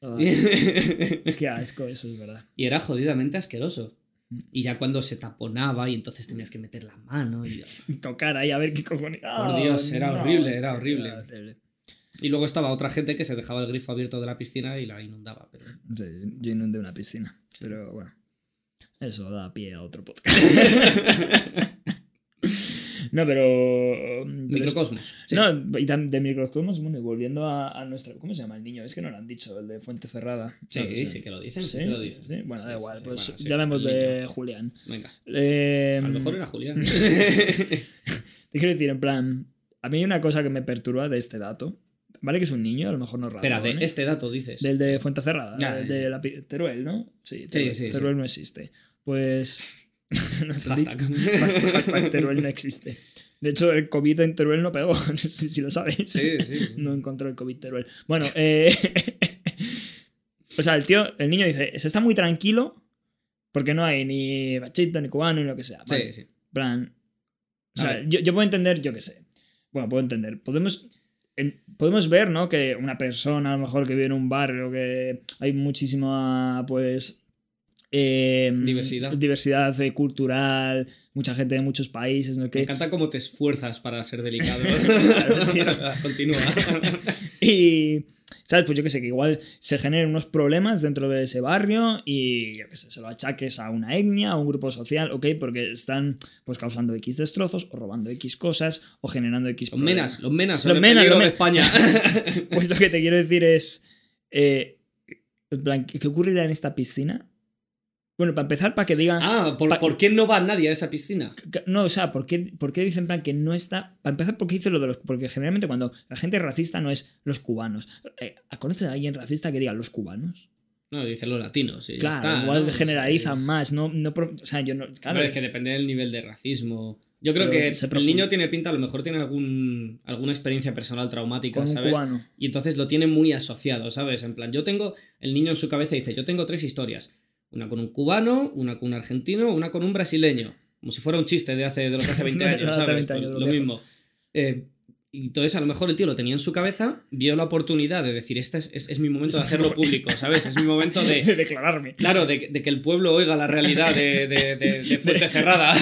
qué asco, eso es verdad. Y era jodidamente asqueroso. Y ya cuando se taponaba y entonces tenías que meter la mano y, tocar ahí a ver qué cojones. Por Dios, era horrible, era horrible. Y luego estaba otra gente que se dejaba el grifo abierto de la piscina y la inundaba. Pero... Sí, yo inundé una piscina. Pero bueno, eso da pie a otro podcast. No, pero. Microcosmos. No, y de microcosmos, bueno, y volviendo a, nuestro. ¿Cómo se llama el niño? Es que no lo han dicho, el de Fuente Cerrada. Sí, sí, que lo dicen. Sí, lo dicen. Bueno, da igual, pues llamemos de Julián. Venga. Eh, a lo mejor era Julián. Te quiero decir, en plan, a mí hay una cosa que me perturba de este dato. Vale que es un niño, a lo mejor no razón. Espera, de este dato dices. Del de Fuente Cerrada, de, la, Teruel, ¿no? Sí, Teruel, sí, Teruel no existe. Pues no hashtag. hashtag Teruel no existe. De hecho, el COVID en Teruel no pegó, si, si lo sabes. Sí, sí, No encontró el COVID Teruel. Bueno, eh, o sea, el tío, el niño dice, se está muy tranquilo porque no hay ni bachito, ni cubano, ni lo que sea. Sí, sí. plan. O sea, yo, yo, puedo entender, yo qué sé. Bueno, puedo entender. Podemos, podemos ver, ¿no? Que una persona, a lo mejor, que vive en un barrio, que hay muchísima, pues, Em, diversidad. Diversidad cultural, mucha gente de muchos países. ¿no? Me encanta cómo te esfuerzas para ser delicado. Continúa. y, ¿sabes? Pues yo que sé, que igual se generen unos problemas dentro de ese barrio y, yo que sé, se lo achaques a una etnia, a un grupo social, ¿ok? Porque están, pues, causando X destrozos, o robando X cosas, o generando X Los menas, los menas, los menas, los de España. pues lo que te quiero decir es, eh, ¿qué ocurrirá en esta piscina? Bueno, para empezar, para que digan. Ah, ¿por, qué no va nadie a esa piscina? No, o sea, ¿por qué, por qué dicen plan que no está. Para empezar, ¿por qué dice lo de los. Porque generalmente cuando la gente es racista no es los cubanos. Eh, ¿Conoces a alguien racista que diga los cubanos? No, dicen los latinos. Claro, igual generalizan más, no, no. O sea, yo no. Claro. Pero es que depende del nivel de racismo. Yo creo que el niño tiene pinta, a lo mejor tiene algún, alguna experiencia personal traumática, ¿sabes? Y entonces lo tiene muy asociado, ¿sabes? En plan, yo tengo. El niño en su cabeza dice: Yo tengo tres historias Una con un cubano, una con un argentino, una con un brasileño. Como si fuera un chiste de, hace, de los de hace 20 años, ¿sabes? Pues lo mismo. Eh, entonces a lo mejor el tío lo tenía en su cabeza, vio la oportunidad de decir, este es, es, mi momento de hacerlo público, ¿sabes? Es mi momento de... de declararme. Claro, de, que el pueblo oiga la realidad de, de Fuente Cerrada.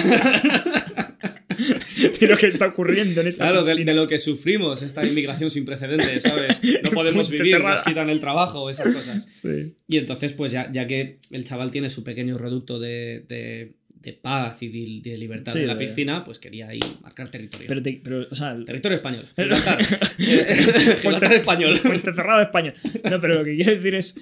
de lo que está ocurriendo en esta Claro, de, lo que sufrimos, esta inmigración sin precedentes, ¿sabes? No podemos vivir, nos quitan el trabajo, esas cosas. Y entonces, pues ya, ya que el chaval tiene su pequeño reducto de, de paz y de, libertad en la piscina, pues quería ahí marcar territorio. Pero, pero o sea, territorio español. Gibraltar. Gibraltar español. Fuerte cerrado español. No, pero lo que quiero decir es.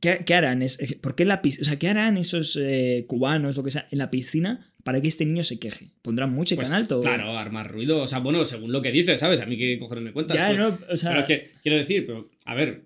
¿qué, harán? Es, ¿Por qué la o sea, ¿qué harán esos eh, cubanos, lo que sea, en la piscina para que este niño se queje? ¿Pondrán música pues, en alto? Claro, armar ruido. O sea, bueno, según lo que dice, ¿sabes? A mí que cogerme cuentas. Ya, no, o sea... Pero es que, quiero decir, pero, a ver,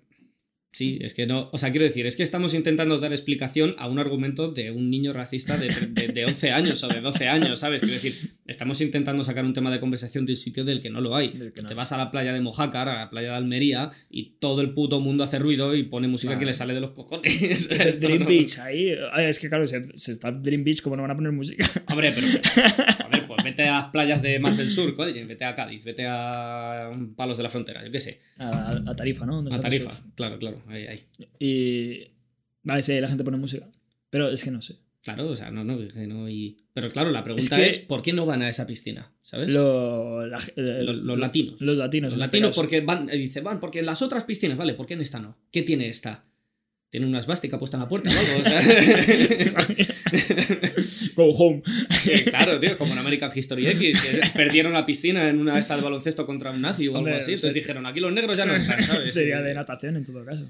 Sí, es que no. O sea, quiero decir, es que estamos intentando dar explicación a un argumento de un niño racista de, de, 11 años o de 12 años, ¿sabes? Quiero decir, estamos intentando sacar un tema de conversación de un sitio del que no lo hay. Te vas a la playa de Mojácar, a la playa de Almería, y todo el puto mundo hace ruido y pone música que le sale de los cojones. Es Dream Beach ahí. Es que claro, se, está Dream Beach, ¿cómo no van a poner música? Hombre, pero. A ver, pues vete a las playas de más del sur, coño, vete a Cádiz, vete a Palos de la Frontera, yo qué sé. A, Tarifa, ¿no? A Tarifa, claro, claro. Ahí, ahí. Y. Vale, sí, la gente pone música. Pero es que no sé. Claro, o sea, no, no, no y... Pero claro, la pregunta es, ¿por qué no van a esa piscina? ¿Sabes? los, latinos. Los latinos. Los latinos porque van, dice, van, porque en las otras piscinas, vale, ¿por qué en esta no? ¿Qué tiene esta? Tiene una esvástica puesta en la puerta o algo, o sea... Go home. claro, tío, como en American History X, perdieron la piscina en una esta de baloncesto contra un nazi o algo así. Entonces dijeron, aquí los negros ya no están, ¿sabes? Sería de natación en todo caso.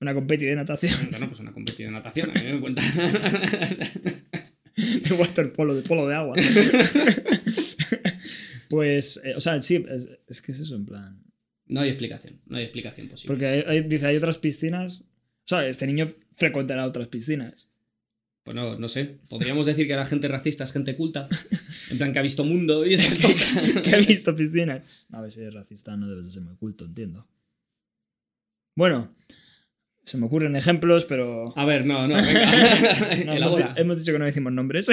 Una competición de natación. Bueno, pues una competición de natación, a mí me cuenta. de waterpolo, de polo de agua. pues, eh, o sea, sí, es, que es eso, en plan. No hay explicación, no hay explicación posible. Porque dice, hay otras piscinas. O sea, este niño frecuentará otras piscinas. Pues no, no sé. Podríamos decir que la gente racista es gente culta. En plan, que ha visto mundo y esas cosas. que ha visto piscinas. A ver, si eres racista no debes de ser muy culto, entiendo. Bueno, se me ocurren ejemplos, pero. A ver, no, no, venga. hemos, dicho que no decimos nombres. se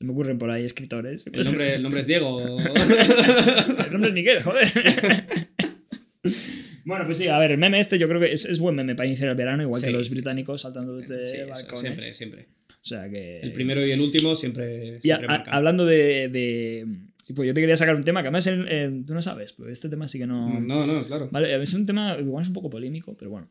me ocurren por ahí escritores. El nombre, el nombre es Diego. el nombre es Miguel, joder. Bueno, pues sí, a ver, el meme este yo creo que es, buen meme para iniciar el verano, igual que los británicos saltando desde balcones. Siempre, siempre. O sea que. El primero y el último siempre. siempre hablando de, y pues yo te quería sacar un tema que además tú no sabes, pues este tema sí que no. No, no, claro. Vale, es un tema igual es un poco polémico, pero bueno.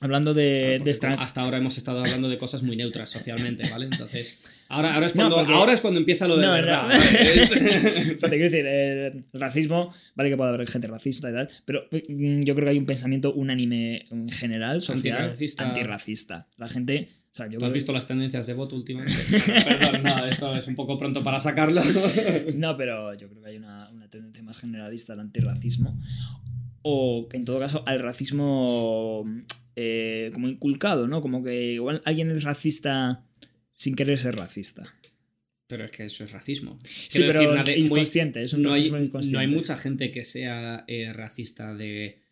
Hablando de, Hasta ahora hemos estado hablando de cosas muy neutras socialmente, ¿vale? Entonces. Ahora, ahora, es, cuando, ahora es cuando empieza lo de. No, verdad, o sea, te quiero decir, el racismo, vale que puede haber gente racista y tal, pero mm, yo creo que hay un pensamiento unánime en general, social, antirracista. antirracista. La gente ¿Tú has visto las tendencias de voto últimamente? Perdón, no, esto es un poco pronto para sacarlo. no, pero yo creo que hay una, tendencia más generalista al antirracismo. O, en todo caso, al racismo eh, como inculcado, ¿no? Como que igual alguien es racista sin querer ser racista. Pero es que eso es racismo. sí, pero inconsciente, es un no racismo inconsciente. No hay mucha gente que sea eh, racista de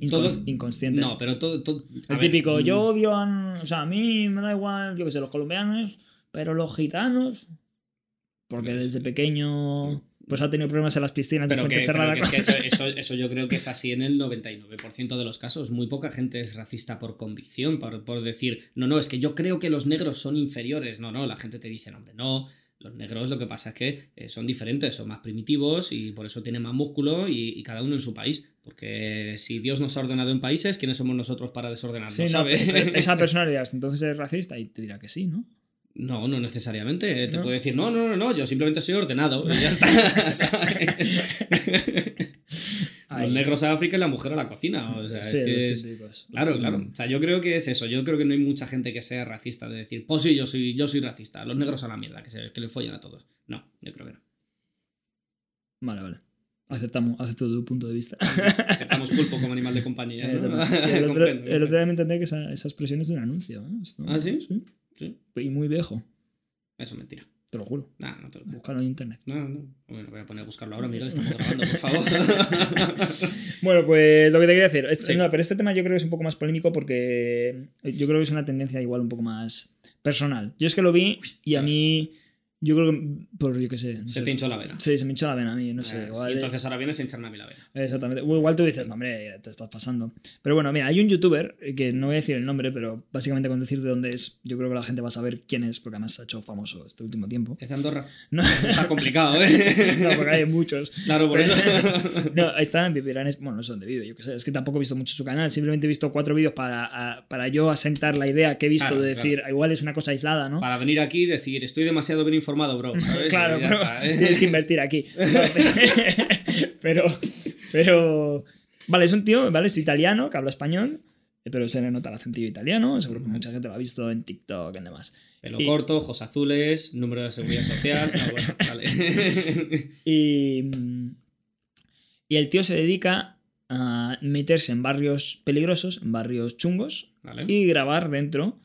inconsciente. No, pero todo. el típico, yo mm. odio a. O sea, a mí me da igual, yo que sé, los colombianos, pero los gitanos. Porque desde pequeño. Pues ha tenido problemas en las piscinas pero que, eso, eso, yo creo que es así en el 99% de los casos. Muy poca gente es racista por convicción, por, por decir, no, no, es que yo creo que los negros son inferiores. No, no, la gente te dice, no, hombre, no, los negros lo que pasa es que eh, son diferentes, son más primitivos y por eso tienen más músculo y, cada uno en su país. Porque si Dios nos ha ordenado en países, ¿quiénes somos nosotros para desordenarnos? Sí, esa personalidad entonces es racista y te dirá que sí, ¿no? No, no necesariamente. Te puede decir, no, no, no, no, yo simplemente soy ordenado y ya está. Los negros a África y la mujer a la cocina. O sea, es Claro, claro. Mm. O sea, yo creo que es eso. Yo creo que no hay mucha gente que sea racista de decir, pues sí, yo soy, yo soy racista. Los negros a la mierda, que, se, que le follan a todos. No, yo creo que no. Vale, vale. Aceptamos, acepto tu punto de vista. Aceptamos pulpo como animal de compañía. El, otro, día me entendí que esa, expresión es de un anuncio. ¿eh? ¿Ah, sí? sí? Sí. Y muy viejo. Eso es mentira. Te lo juro. Nah, no te lo Búscalo en internet. No, no. Bueno, voy a poner a buscarlo ahora, Miguel, estamos grabando, por favor. bueno, pues lo que te quería decir. Este, no, pero este tema yo creo que es un poco más polémico porque yo creo que es una tendencia igual un poco más personal. Yo es que lo vi y a mí yo creo que, por yo qué sé. se te hinchó la vena. Sí, se me hinchó la vena a mí, no sé. Eh, igual, entonces ahora vienes a hincharme a mí la vena. Exactamente. Igual tú dices, no, hombre, te estás pasando. Pero bueno, mira, hay un youtuber, que no voy a decir el nombre, pero básicamente con decir de dónde es, yo creo que la gente va a saber quién es, porque además se ha hecho famoso este último tiempo. ¿Es de Andorra? No. Está complicado, ¿eh? no, porque hay muchos. Claro, por eso. no, ahí está, vivirán, bueno, no sé dónde vive, yo qué sé. Es que tampoco he visto mucho su canal, simplemente he visto cuatro vídeos para, para yo asentar la idea que he visto de decir, claro. igual es una cosa aislada, ¿no? Para venir aquí y decir, estoy demasiado bien informado, bro, ¿sabes? claro, tienes que invertir aquí. pero, pero, vale, es un tío, ¿vale? Es italiano, que habla español, pero se le nota el acentillo italiano, seguro que mucha gente lo ha visto en TikTok y demás. Pelo y, corto, ojos azules, número de seguridad social. no, bueno, vale. y, y el tío se dedica a meterse en barrios peligrosos, en barrios chungos, vale. y grabar dentro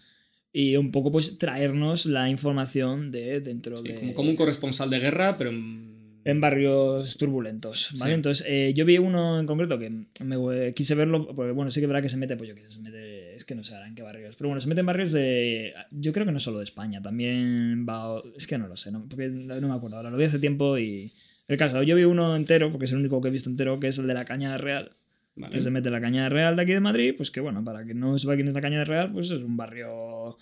y un poco pues traernos la información de dentro sí, de... Como, como, un corresponsal de guerra, pero en... En barrios turbulentos, ¿vale? Sí. Entonces, eh, yo vi uno en concreto que me quise verlo, porque bueno, sí que verá que se mete, pues yo que se mete, es que no sé ahora en qué barrios, pero bueno, se mete en barrios de, yo creo que no solo de España, también va, es que no lo sé, no, porque no me acuerdo, ahora lo vi hace tiempo y... El caso, yo vi uno entero, porque es el único que he visto entero, que es el de la Cañada Real, Que se mete la Cañada Real de aquí de Madrid, pues que bueno, para que no sepa quién es la Cañada Real, pues es un barrio...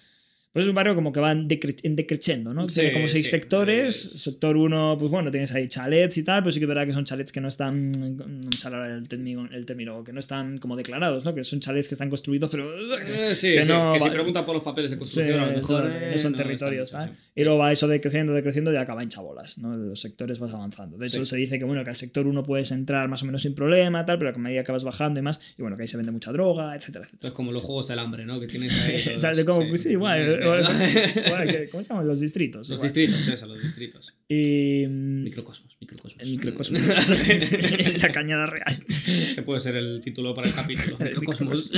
Pues es un barrio como que va en, decre en decreciendo, ¿no? Sí, Tiene como seis sí, sectores. es... Sector 1, pues bueno, tienes ahí chalets y tal, pero sí que es verdad que son chalets que no están. No me sale ahora el término, el término, que no están como declarados, ¿no? Que son chalets que están construidos, pero. Eh, sí, que no, que si preguntan por los papeles de construcción, a lo mejor. eh, no son no territorios, ¿vale? Y luego va eso decreciendo, decreciendo y acaba en chabolas, ¿no? Los sectores vas avanzando. De hecho, se dice que, bueno, que al sector 1 puedes entrar más o menos sin problema, tal, pero que a medida que vas bajando y más, y bueno, que ahí se vende mucha droga, etcétera, etcétera. Es como los juegos del hambre, ¿no? Que tienes ahí. Como, pues sí, igual. ¿Cómo se llaman? Los distritos. Los distritos, eso, los distritos. Y. Microcosmos, microcosmos. El microcosmos. la cañada real. Ese puede ser el título para el capítulo. El Microcosmos.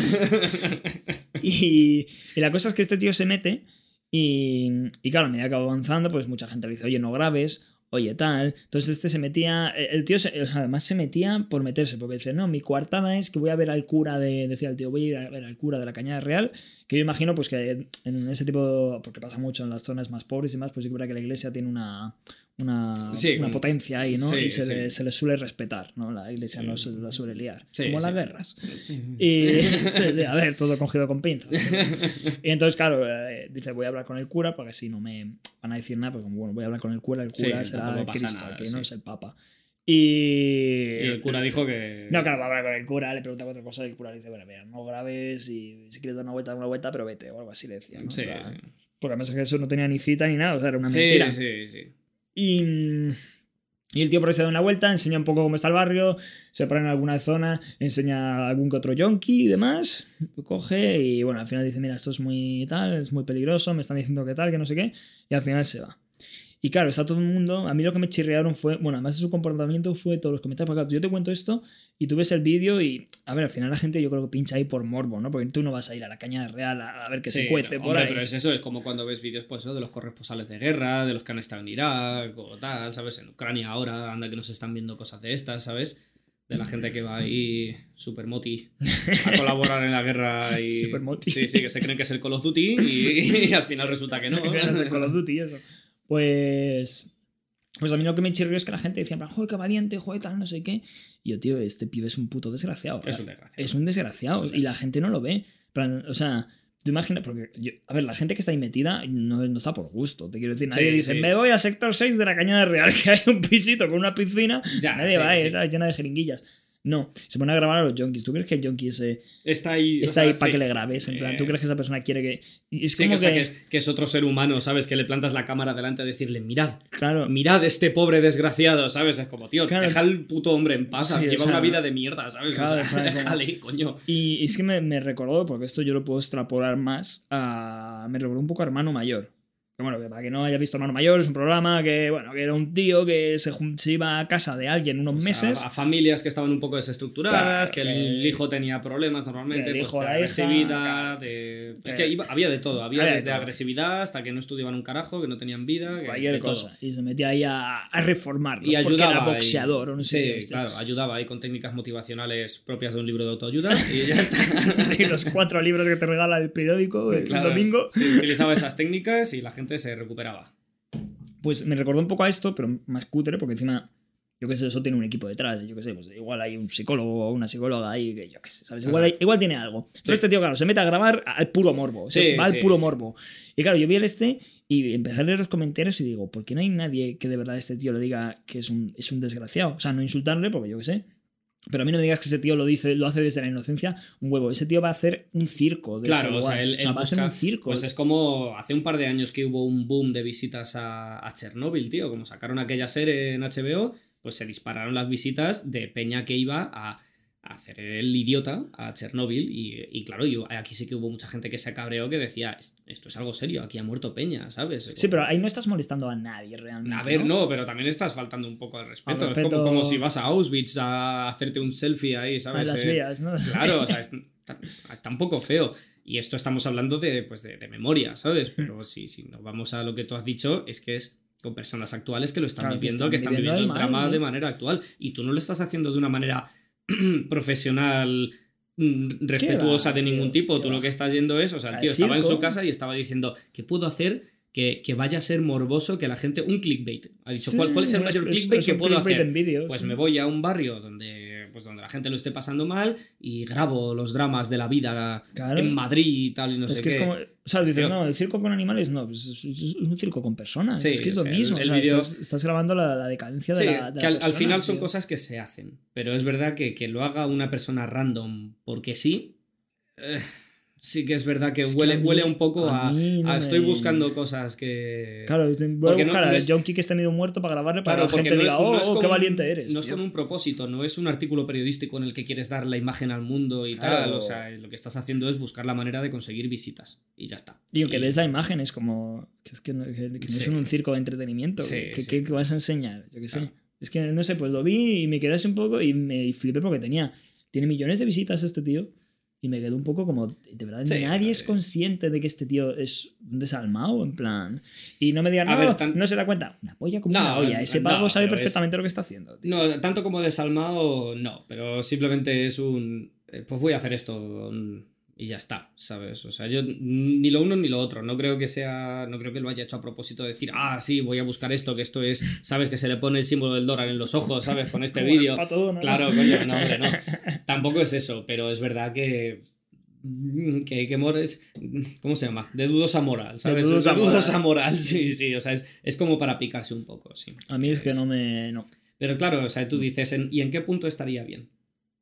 Y, y la cosa es que este tío se mete y, y claro, a medida que va avanzando, pues mucha gente le dice, oye, no grabes, oye, tal. Entonces este se metía, el tío además se metía por meterse, porque dice, no, mi coartada es que voy a ver al cura de, decía el tío, voy a ir a ver al cura de la Cañada Real, que yo imagino pues que en ese tipo, porque pasa mucho en las zonas más pobres y más, pues sí que que la iglesia tiene una... Una, Sí, una potencia ahí, ¿no? sí, y se, sí. le, se le suele respetar, ¿no? La iglesia Sí. no se la suele liar. Sí, como sí. las guerras. Y sí, a ver, todo cogido con pinzas. Y entonces, claro, eh, dice, voy a hablar con el cura porque si no me van a decir nada, porque como, bueno, voy a hablar con el cura, el Sí, cura será el Cristo, nada, sí. no es el Papa. Y... Y el cura dijo que. No, claro, va a hablar con el cura, le pregunta cuatro cosas y el cura le dice, bueno, mira, no grabes y si quieres dar una vuelta, da una vuelta, pero vete, o algo así le decía, ¿no? Sí, sí. Porque además es que eso no tenía ni cita ni nada, o sea, era una Sí, mentira. sí, sí. Y, el tío por ahí se da una vuelta, enseña un poco cómo está el barrio, se para en alguna zona, enseña algún que otro yonki y demás, coge y bueno, al final dice, mira, esto es muy tal, es muy peligroso, me están diciendo que tal, que no sé qué, y al final se va. Y claro, está todo el mundo, a mí lo que me chirrearon fue, bueno, además de su comportamiento fue todos los comentarios, porque yo te cuento esto y tú ves el vídeo y, a ver, al final la gente yo creo que pincha ahí por morbo, ¿no? Porque tú no vas a ir a la caña real a, a ver que se Sí, cuece no, por hombre, ahí. pero es eso, es como cuando ves vídeos pues, ¿no? de los corresponsales de guerra, de los que han estado en Irak o tal, ¿sabes? En Ucrania ahora, anda que nos están viendo cosas de estas, ¿sabes? De la gente que va ahí super moti a colaborar en la guerra y... Super moti. Sí, sí, que se creen que es el Call of Duty y, y al final resulta que no. Era del Call of Duty eso. Pues. Pues a mí lo que me chirrió es que la gente decía, joder, qué valiente, joder, tal, no sé qué. Y yo, tío, este pibe es un puto desgraciado. Es un desgraciado. Es un desgraciado. Es un y la gente no lo ve. Plan, o sea, tú imaginas, porque, yo- a ver, la gente que está ahí metida no, no está por gusto. Te quiero decir, nadie Sí, dice, sí. me voy al sector 6 de la Cañada Real, que hay un pisito con una piscina. Ya, nadie sí, va ahí, llena de jeringuillas. No, se pone a grabar a los junkies. ¿Tú crees que el junkie ese Está ahí. o está sea, ahí para sí, que le grabes? En plan, ¿tú Eh, crees que esa persona quiere que.? Es Sí, como que, o sea, que- que es, que es otro ser humano, ¿sabes? Que le plantas la cámara delante a decirle, mirad, Claro. mirad este pobre desgraciado, ¿sabes? Es como, tío, Claro. deja al puto hombre en paz, Sí, o lleva sea, una vida de mierda, ¿sabes? Claro, déjale, coño. Y es que me, me recordó, porque esto yo lo puedo extrapolar más, a, me recordó un poco a Hermano Mayor. Que bueno, para que no haya visto Hermano Mayor, es un programa que, bueno, que era un tío que se, iba a casa de alguien unos meses. A, familias que estaban un poco desestructuradas, que, el hijo tenía problemas normalmente, pues, de agresividad, de... Es que había de todo, había, desde agresividad hasta que no estudiaban un carajo, que no tenían vida, cualquier cosa. Y se metía ahí a, a reformarlos y ayudaba era boxeador, o no sé. Sí, claro, ayudaba ahí con técnicas motivacionales propias de un libro de autoayuda y ya está. y los cuatro libros que te regala el periódico el domingo. utilizaba esas técnicas y la gente se recuperaba. Pues me recordó un poco a esto, pero más cutre, porque encima, yo qué sé, eso tiene un equipo detrás, yo qué sé, pues igual hay un psicólogo o una psicóloga ahí, que yo qué sé, ¿sabes? Igual, tiene algo. Pero este tío, claro, se mete a grabar al puro morbo, va al puro morbo. Y claro, yo vi el este y empecé a leer los comentarios y digo, ¿por qué no hay nadie que de verdad este tío le diga que es un, es un desgraciado? O sea, no insultarle, porque yo qué sé, pero a mí no me digas que ese tío lo dice, lo hace desde la inocencia, un huevo. Ese tío va a hacer un circo de Claro, o sea, él, va a hacer un circo. Pues es como hace un par de años que hubo un boom de visitas a, a Chernobyl, tío. Como sacaron aquella serie en HBO, pues se dispararon las visitas de Peña que iba a hacer el idiota a Chernóbil y, claro, yo aquí sí que hubo mucha gente que se cabreó que decía, esto es algo serio, aquí ha muerto Peña, ¿sabes? Sí, pero ahí no estás molestando a nadie realmente. A ver, no, pero también estás faltando un poco de respeto. Es como, si vas a Auschwitz a hacerte un selfie ahí, ¿sabes? A las vías, ¿no? Claro, o sea, es tan, poco feo. Y esto estamos hablando de, pues de, memoria, ¿sabes? Pero si, si nos vamos a lo que tú has dicho, es que es con personas actuales que lo están viviendo, que están, viviendo, el drama de manera actual. Y tú no lo estás haciendo de una manera profesional mm, respetuosa de ningún tipo. Tú lo que estás yendo es, o sea, el tío estaba en su casa y estaba diciendo, ¿qué puedo hacer que, vaya a ser morboso que la gente. Un clickbait. Ha dicho, ¿cuál, ¿cuál, es el mayor clickbait que puedo hacer? pues me voy a un barrio donde, pues donde la gente lo esté pasando mal y grabo los dramas de la vida en Madrid y tal y no sé qué. o sea, dicen, no, el circo con animales no, pues es, un circo con personas. es que es lo mismo. estás, grabando la, decadencia de la. que al, final son cosas que se hacen. Pero es verdad que, que lo haga una persona random porque sí. Eh, sí que es verdad que huele, huele un poco a, estoy buscando cosas que. Claro, voy a buscar no, John que está medio muerto para grabarle para que la gente diga, oh, qué valiente eres. No es con un propósito, no es un artículo periodístico en el que quieres dar la imagen al mundo y tal. O sea, lo que estás haciendo es buscar la manera de conseguir visitas y ya está. Y aunque des la imagen, es como. Que es que no, es un circo de entretenimiento. ¿Qué, vas a enseñar? Yo qué sé. Es que no sé, pues lo vi y me quedé así un poco y me flipé porque tenía. Tiene millones de visitas este tío. Y me quedo un poco como, de verdad, nadie es consciente de que este tío es un desalmado, en plan. Y no me digan, no, no se da cuenta. Una polla como una olla. Ese pavo sabe perfectamente lo que está haciendo. No, tanto como desalmado, no. Pero simplemente es un. Eh, pues voy a hacer esto y ya está, ¿sabes? O sea, yo ni lo uno ni lo otro. No creo que sea. No creo que lo haya hecho a propósito de decir, ah, sí, voy a buscar esto, que esto es. ¿Sabes? Que se le pone el símbolo del dólar en los ojos, ¿sabes? Con este vídeo. Claro, coño, no, hombre, no. Tampoco es eso, pero es verdad que. Que, que Mores. ¿Cómo se llama? De dudosa moral, ¿sabes? De dudosa, moral. sí, sí. O sea, es, es, como para picarse un poco, sí. A mí es que no me. No. Pero claro, o sea, tú dices, ¿y en qué punto estaría bien?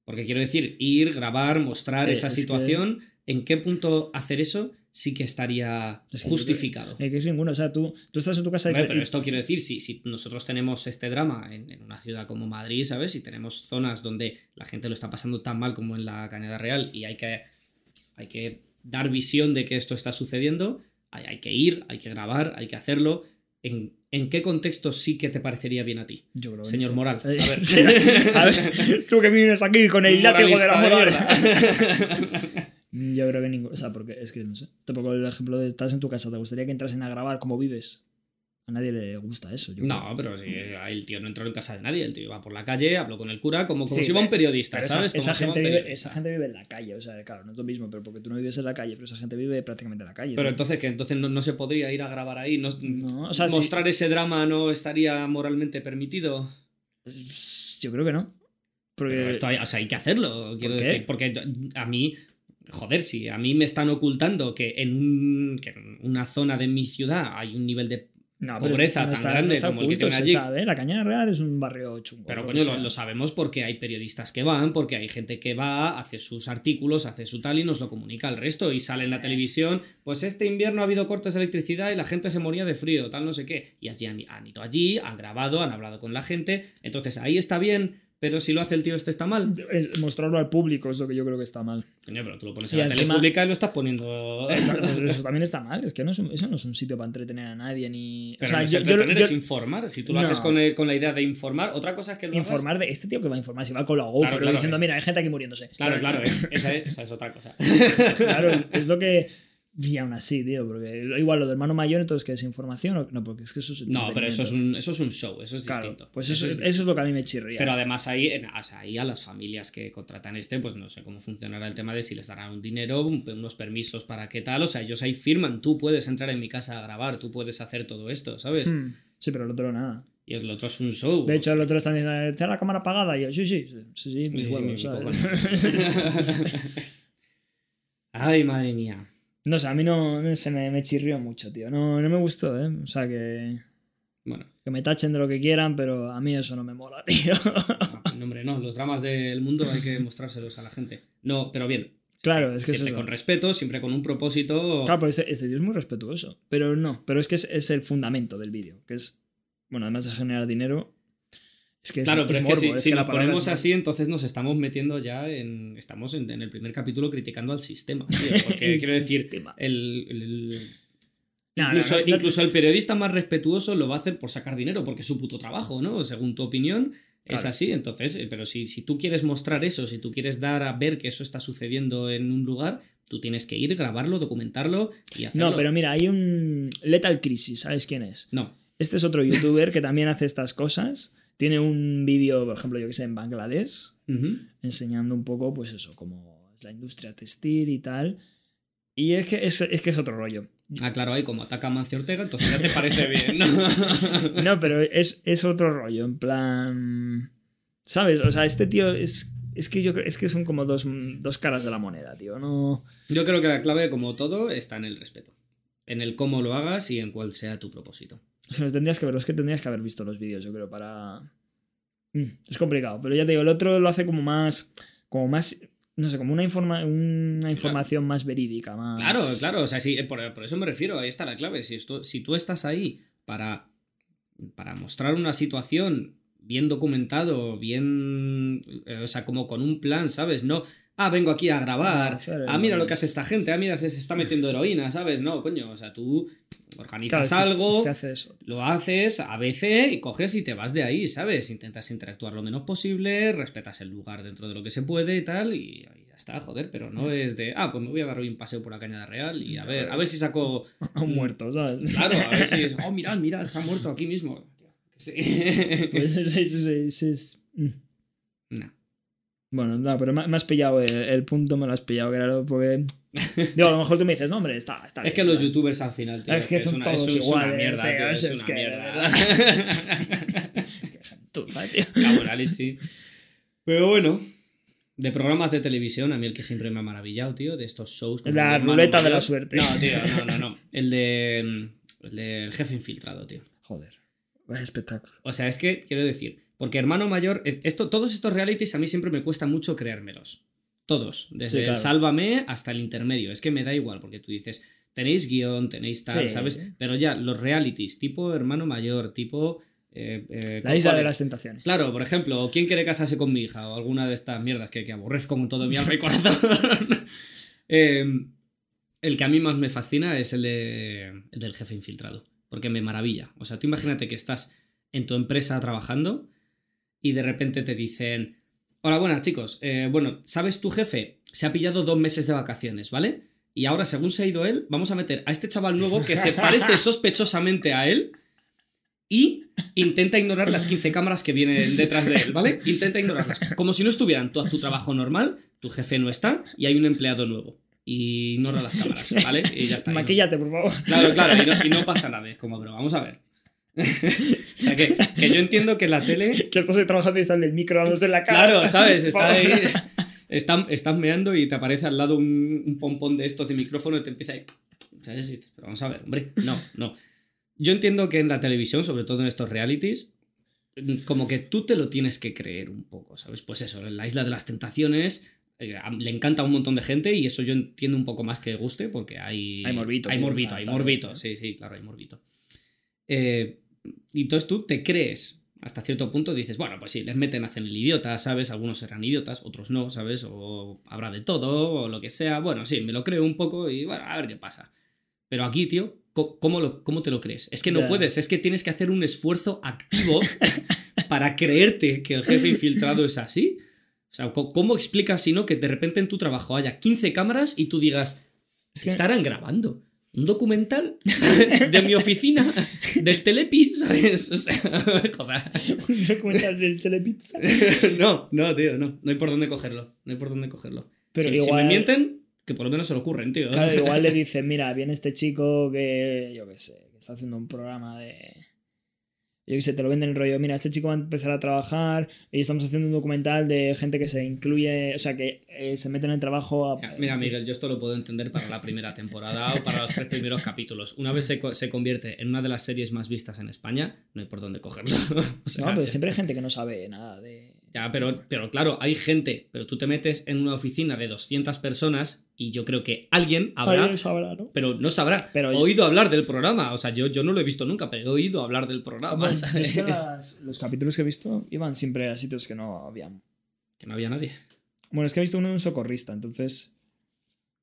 Porque quiero decir, ir, grabar, mostrar esa situación, ¿en qué punto hacer eso sí que estaría justificado? Es que es ninguno, o sea, tú, tú estás en tu casa... pero esto quiero decir, si, si nosotros tenemos este drama en, una ciudad como Madrid, ¿sabes? Y tenemos zonas donde la gente lo está pasando tan mal como en la Cañada Real y hay que, hay que dar visión de que esto está sucediendo, hay, hay que ir, hay que grabar, hay que hacerlo. En, ¿En qué contexto sí que te parecería bien a ti? Yo creo Señor Moral. A ver. a ver. Tú que vienes aquí con el látigo de la moral. Yo creo que ninguno. O sea, porque es que no sé. Tampoco el ejemplo de estás en tu casa, ¿te gustaría que entrasen a grabar cómo vives? A nadie le gusta eso. no, pero sí, el tío no entró en casa de nadie. El tío iba por la calle, habló con el cura, como, como si iba un periodista, ¿sabes? Esa, gente vive, esa, gente vive, en la calle, o sea, claro, no es lo mismo, pero porque tú no vives en la calle, pero esa gente vive prácticamente en la calle. Pero entonces, que entonces no, se podría ir a grabar ahí. No, o sea, ¿Mostrar ese drama no estaría moralmente permitido? Yo creo que no. Porque... esto hay, o sea, hay que hacerlo, quiero decir. Porque a mí, joder, si a mí me están ocultando que en, un, que en una zona de mi ciudad hay un nivel de no, pobreza tan grande como el que tiene allí. La Cañada Real es un barrio chungo. Pero coño, lo, sabemos porque hay periodistas que van, porque hay gente que va, hace sus artículos, hace su tal y nos lo comunica al resto. Y sale en la televisión, pues este invierno ha habido cortes de electricidad y la gente se moría de frío, tal no sé qué. Y allí han, han ido allí, han grabado, han hablado con la gente. Entonces ahí está bien pero si lo hace el tío este está mal. mostrarlo al público es lo que yo creo que está mal. Coño, pero tú lo pones en la tele pública y lo estás poniendo... Pues eso, también está mal, es que no es un, eso no es un sitio para entretener a nadie ni... Pero o sea, yo, es informar, si tú lo haces con, con, la idea de informar, otra cosa es que lo Informar de este tío que va a informar, si va con la GoPro pero diciendo, mira, hay gente aquí muriéndose. Claro, claro, esa, es, otra cosa. claro, es lo que y aún así, tío, porque igual lo de hermano mayor, entonces que es información, no, porque es que eso es. No, pero eso es un, eso es un show, eso es distinto. Pues eso, es, lo que a mí me chirría. Pero además ahí, ahí a las familias que contratan este, pues no sé cómo funcionará el tema de si les darán un dinero, unos permisos para qué tal. O sea, ellos ahí firman, tú puedes entrar en mi casa a grabar, tú puedes hacer todo esto, ¿sabes? Hmm. Sí, pero el otro nada. Y el otro es un show. De hecho, el otro está diciendo, ¿está la cámara apagada? Y yo, sí, sí, sí, sí, sí, Ay, madre mía. No sé, a mí no, se me, me, chirrió mucho, tío. No, no me gustó, ¿eh? O sea que. Bueno. Que me tachen de lo que quieran, pero a mí eso no me mola, tío. No, hombre, no. Los dramas del mundo hay que mostrárselos a la gente. No, pero bien. Claro, es que siempre con respeto, siempre con un propósito. Claro, pues este, este, tío es muy respetuoso. Pero no, pero es que es, es el fundamento del vídeo. Que es. Bueno, además de generar dinero, claro, pero es, que si, nos ponemos así, entonces nos estamos metiendo ya en. Estamos en, el primer capítulo criticando al sistema. porque quiero decir, el, incluso, el periodista más respetuoso lo va a hacer por sacar dinero, porque es su puto trabajo, ¿no? Según tu opinión. Es así, entonces, eh, pero si, si tú quieres mostrar eso, si tú quieres dar a ver que eso está sucediendo en un lugar, tú tienes que ir, grabarlo, documentarlo y hacerlo. No, pero mira, hay un Lethal Crisis, ¿sabes quién es? No. Este es otro youtuber que también hace estas cosas tiene un vídeo, por ejemplo, yo que sé, en Bangladesh, enseñando un poco, pues eso, cómo es la industria textil y tal. Y es que es, que es otro rollo. Ah, claro, ahí como ataca a Mancio Ortega, entonces ya te parece bien, ¿no? no, pero es, es otro rollo, en plan. ¿Sabes? O sea, este tío es es que yo creo es que son como dos, dos, caras de la moneda, tío. No. Yo creo que la clave, como todo, está en el respeto. En el cómo lo hagas y en cuál sea tu propósito. Tendrías que ver, es que tendrías que haber visto los vídeos, yo creo, para. Mm, es complicado, pero ya te digo, el otro lo hace como más. Como más. No sé, como una, informa una información más verídica, más. Claro, claro, o sea, sí, por, eso me refiero, ahí está la clave. Si, esto, si tú estás ahí para, para mostrar una situación bien documentado, bien. Eh, o sea, como con un plan, ¿sabes? No ah, vengo aquí a grabar, ah, mira lo que hace esta gente, ah, mira, se, está metiendo heroína, ¿sabes? No, coño, o sea, tú organizas algo, lo haces a veces y coges y te vas de ahí, ¿sabes? Intentas interactuar lo menos posible, respetas el lugar dentro de lo que se puede y tal, y, ya está, joder, pero no es de, ah, pues me voy a dar hoy un paseo por la Cañada Real y a ver, a ver si saco... A un muerto, ¿sabes? Claro, a ver si es, oh, mirad, mirad, se ha muerto aquí mismo. Sí. Pues sí, sí, sí. No. Bueno, no, pero me, has pillado el, punto, me lo has pillado, era porque. Digo, a lo mejor tú me dices, no, hombre, está, está Es que los youtubers al final, tío, es que son una, todos es una mierda, tío, es, es una mierda. Tú, tío. Cabrón, sí. Pero bueno, de programas de televisión, a mí el que siempre me ha maravillado, tío, de estos shows. La ruleta de la suerte. No, tío, no, no, no. El de. El del jefe infiltrado, tío. Joder. Es espectáculo. O sea, es que, quiero decir, porque hermano mayor, esto, todos estos realities a mí siempre me cuesta mucho creérmelos. Todos, desde el Sálvame hasta el intermedio. Es que me da igual, porque tú dices, tenéis guion, tenéis tal, ¿sabes? Pero ya, los realities, tipo hermano mayor, tipo... Eh, eh, la isla de las tentaciones. Claro, por ejemplo, ¿quién quiere casarse con mi hija? O alguna de estas mierdas que, que aborrezco con todo mi alma y corazón. Em, el que a mí más me fascina es el, de, el del jefe infiltrado. Porque me maravilla. O sea, tú imagínate que estás en tu empresa trabajando y de repente te dicen, hola, buenas chicos, eh, bueno, ¿sabes tu jefe? Se ha pillado dos meses de vacaciones, ¿vale? Y ahora, según se ha ido él, vamos a meter a este chaval nuevo que se parece sospechosamente a él y intenta ignorar las 15 cámaras que vienen detrás de él, ¿vale? Intenta ignorarlas. Como si no estuvieran. Tú haz tu trabajo normal, tu jefe no está y hay un empleado nuevo. Y ignora las cámaras, ¿vale? Y ya está. Maquíllate, por favor. Claro, claro, y no, y no pasa nada. Es como, pero vamos a ver. o sea, que, yo entiendo que la tele. Que estás trabajando y estás en el micro en la cara. Claro, ¿sabes? Está ahí. Estás, meando y te aparece al lado un, pompón de estos de micrófono y te empieza ahí. ¿Sabes? Pero vamos a ver, hombre. No, no. Yo entiendo que en la televisión, sobre todo en estos realities, como que tú te lo tienes que creer un poco, ¿sabes? Pues eso, en la isla de las tentaciones. Eh, le encanta a un montón de gente y eso yo entiendo un poco más que guste porque hay. Hay morbito. Hay morbito, hay morbito. Sí, sí, claro, hay morbito. Eh, y entonces tú te crees hasta cierto punto dices, bueno, pues sí, les meten, hacen el idiota, ¿sabes? Algunos serán idiotas, otros no, ¿sabes? O habrá de todo, o lo que sea. Bueno, sí, me lo creo un poco y bueno, a ver qué pasa. Pero aquí, tío, ¿cómo, lo, cómo te lo crees? Es que no puedes, es que tienes que hacer un esfuerzo activo para creerte que el jefe infiltrado es así. O sea, ¿cómo explicas si no que de repente en tu trabajo haya 15 cámaras y tú digas, estarán grabando? un documental de mi oficina, del Telepi, ¿sabes? O sea, joder. Un documental del Telepi. no, no, tío, no. No hay por dónde cogerlo. No hay por dónde cogerlo. Pero si, igual... me mienten, que por lo menos se lo ocurren, tío. Claro, igual le dicen, mira, viene este chico que, yo qué sé, que está haciendo un programa de yo qué sé, te lo venden el rollo, mira, este chico va a empezar a trabajar y estamos haciendo un documental de gente que se incluye, o sea, que eh, se mete en el trabajo. Mira, Miguel, yo esto lo puedo entender para la primera temporada o para los tres primeros capítulos. Una vez se, se, convierte en una de las series más vistas en España, no hay por dónde cogerlo. no, pero siempre hay gente que no sabe nada de... Ya, pero, pero claro, hay gente, pero tú te metes en una oficina de 200 personas y yo creo que alguien habrá. sabrá, ¿no? Pero no sabrá. Pero he oído hablar del programa. O sea, yo, yo no lo he visto nunca, pero he oído hablar del programa. los capítulos que he visto iban siempre a sitios que no había. Que no había nadie. Bueno, es que he visto uno de un socorrista, entonces.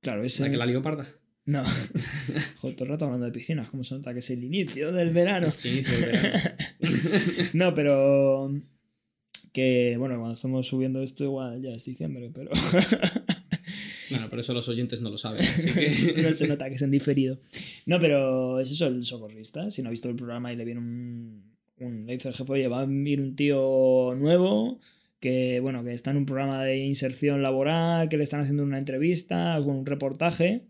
Claro, ese. ¿La que la lió parda? No. Joder, todo el rato hablando de piscinas, como se nota que es el inicio del verano. El inicio del verano. no, pero que, bueno, cuando estamos subiendo esto, igual ya es diciembre, pero. bueno, por eso los oyentes no lo saben. no se nota que se han diferido. No, pero es eso, el socorrista. Si no ha visto el programa y le viene un. un le dice el jefe, oye, va a venir un tío nuevo que bueno, que está en un programa de inserción laboral, que le están haciendo una entrevista, un reportaje,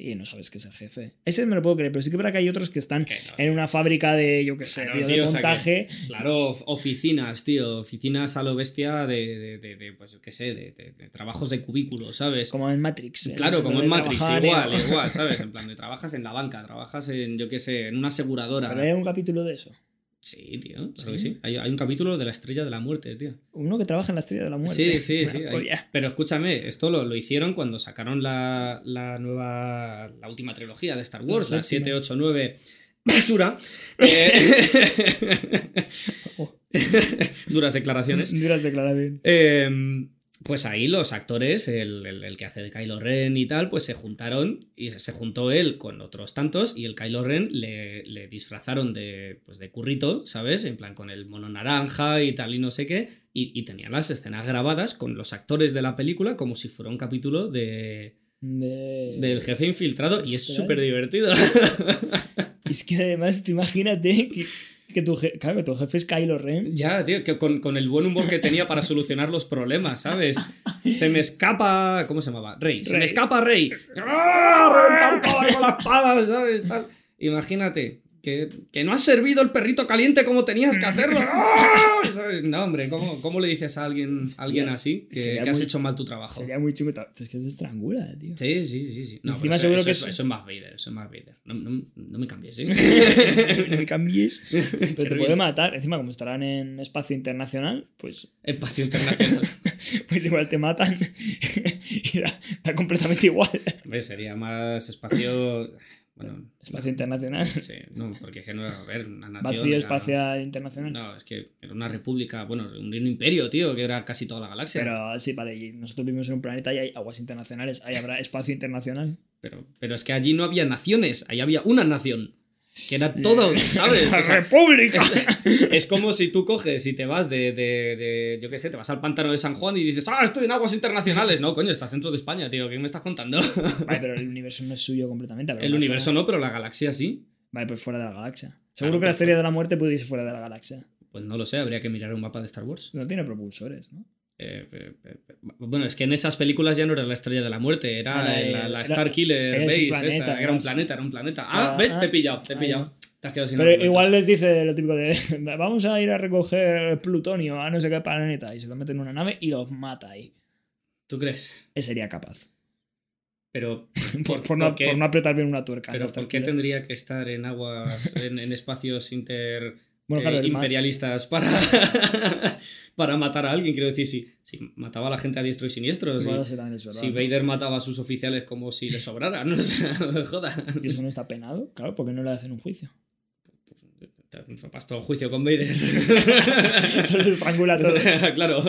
y no sabes qué es el jefe. Ese me lo puedo creer, pero sí que verdad que hay otros que están en una fábrica de, yo qué sé, de montaje. claro, oficinas, tío, oficinas a lo bestia de, de, de, pues yo qué sé, de, trabajos de cubículos, ¿sabes? Como en Matrix. Claro, como en Matrix, igual, igual, ¿sabes? En plan, de trabajas en la banca, trabajas en, yo qué sé, en una aseguradora. Pero hay un capítulo de eso. Sí, tío, ¿Sí? que sí. Hay, un capítulo de la estrella de la muerte, tío. Uno que trabaja en la estrella de la muerte. Sí, sí, sí. Pero escúchame, esto lo, lo, hicieron cuando sacaron la, nueva, la última trilogía de Star Wars, la, 7, 8, 9. Basura. Duras declaraciones. Duras declaraciones. Eh, pues ahí los actores, el, que hace de Kylo Ren y tal, pues se juntaron y se juntó él con otros tantos y el Kylo Ren le, disfrazaron de, pues de currito, ¿sabes? En plan con el mono naranja y tal y no sé qué. Y, y tenían las escenas grabadas con los actores de la película como si fuera un capítulo de... Del jefe infiltrado y es súper divertido. Es que además, tú imagínate que que tu, claro, tu jefe es Kylo Ren. Ya, tío, que con, el buen humor que tenía para solucionar los problemas, ¿sabes? Se me escapa. ¿Cómo se llamaba? Rey. Se me escapa Rey. ¡Ah! Reventar todo con la espada, ¿sabes? Imagínate. Que, no has servido el perrito caliente como tenías que hacerlo. ¡Ah! No, hombre, ¿cómo, ¿cómo, le dices a alguien, alguien así que, has hecho mal tu trabajo? Sería muy chulo. Es que te estrangula, tío. Sí, sí, sí. sí. No, Encima seguro que eso, es... más Vader. Eso es más Vader. No, no, no me cambies, ¿eh? no me cambies. Pero te puede matar. Encima, como estarán en espacio internacional, pues. Espacio internacional. pues igual te matan. y da, completamente igual. sería más espacio. Bueno, espacio internacional. Sí, no, porque es que no a ver una nación. Vacío espacial internacional. No, es que era una república, bueno, un, imperio, tío, que era casi toda la galaxia. Pero sí, vale, y nosotros vivimos en un planeta y hay aguas internacionales, ahí habrá espacio internacional. Pero, pero es que allí no había naciones, ahí había una nación. Que era todo, ¿sabes? ¡La República! Es, como si tú coges y te vas de, de, de, yo qué sé, te vas al pantano de San Juan y dices, ¡ah, estoy en aguas internacionales! No, coño, estás dentro de España, tío, ¿qué me estás contando? Vale, pero el universo no es suyo completamente. El universo no, pero la galaxia sí. Vale, pues fuera de la galaxia. Seguro que la estrella de la muerte puede irse fuera de la galaxia. Pues no lo sé, habría que mirar un mapa de Star Wars. No tiene propulsores, ¿no? Eh, eh, eh, bueno, es que en esas películas ya no era la estrella de la muerte, era ah, la, Star Killer Base, esa, era un planeta, era un planeta. Ah, ah ves, te he pillado, te he pillado. Pero igual les dice lo típico de vamos a ir a recoger plutonio a no sé qué planeta y se lo meten en una nave y los mata ahí. ¿Tú crees? Él sería capaz. Pero por, no, apretar bien una tuerca. Pero ¿por qué tendría que estar en aguas, en, en espacios inter bueno, imperialistas para, para matar a alguien. Quiero decir, si, si mataba a la gente a diestro y siniestro, si, Vader mataba a sus oficiales como si le sobrara, no, se joda. ¿Y eso no está penado? Claro, porque no le hacen un juicio. Pasó el juicio con Vader. Los estrangula claro.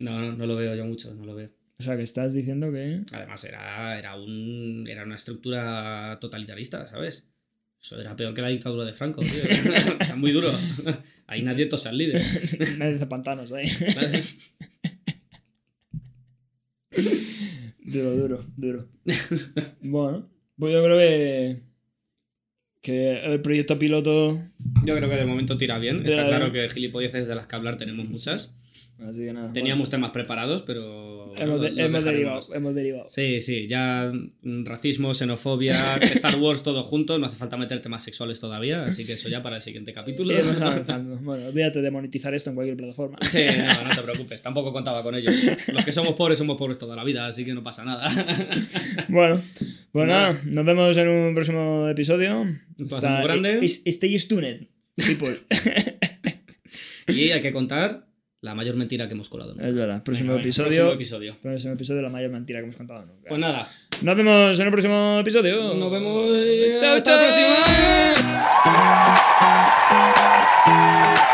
No, no, no lo veo yo mucho, no lo veo. O sea, que estás diciendo que. Además, era, era, un, era una estructura totalitarista, ¿sabes? Eso era peor que la dictadura de Franco, tío. Era muy duro. Ahí nadie tosa al líder. nadie hace pantanos ahí. duro, duro, duro. Bueno, pues yo creo que. Que el proyecto piloto. Yo creo que de momento tira bien. Está claro que gilipolleces de las que hablar tenemos muchas. Así que nada. Teníamos temas preparados, pero. hemos, derivado, hemos derivado. Sí, sí, ya racismo, xenofobia, Star Wars, todo junto. No hace falta meter temas sexuales todavía, así que eso ya para el siguiente capítulo. bueno, olvídate de monetizar esto en cualquier plataforma. Sí, no, no te preocupes, tampoco contaba con ello. Los que somos pobres somos pobres toda la vida, así que no pasa nada. bueno, pues nada, nos vemos en un próximo episodio. Está muy grande. Stay tuned, people. y hay que contar la mayor mentira que hemos colado nunca. Es verdad. Próximo, episodio, próximo episodio. Próximo episodio, la mayor mentira que hemos contado nunca. Pues nada. Nos vemos en el próximo episodio. Nos vemos. Chao, chao. La.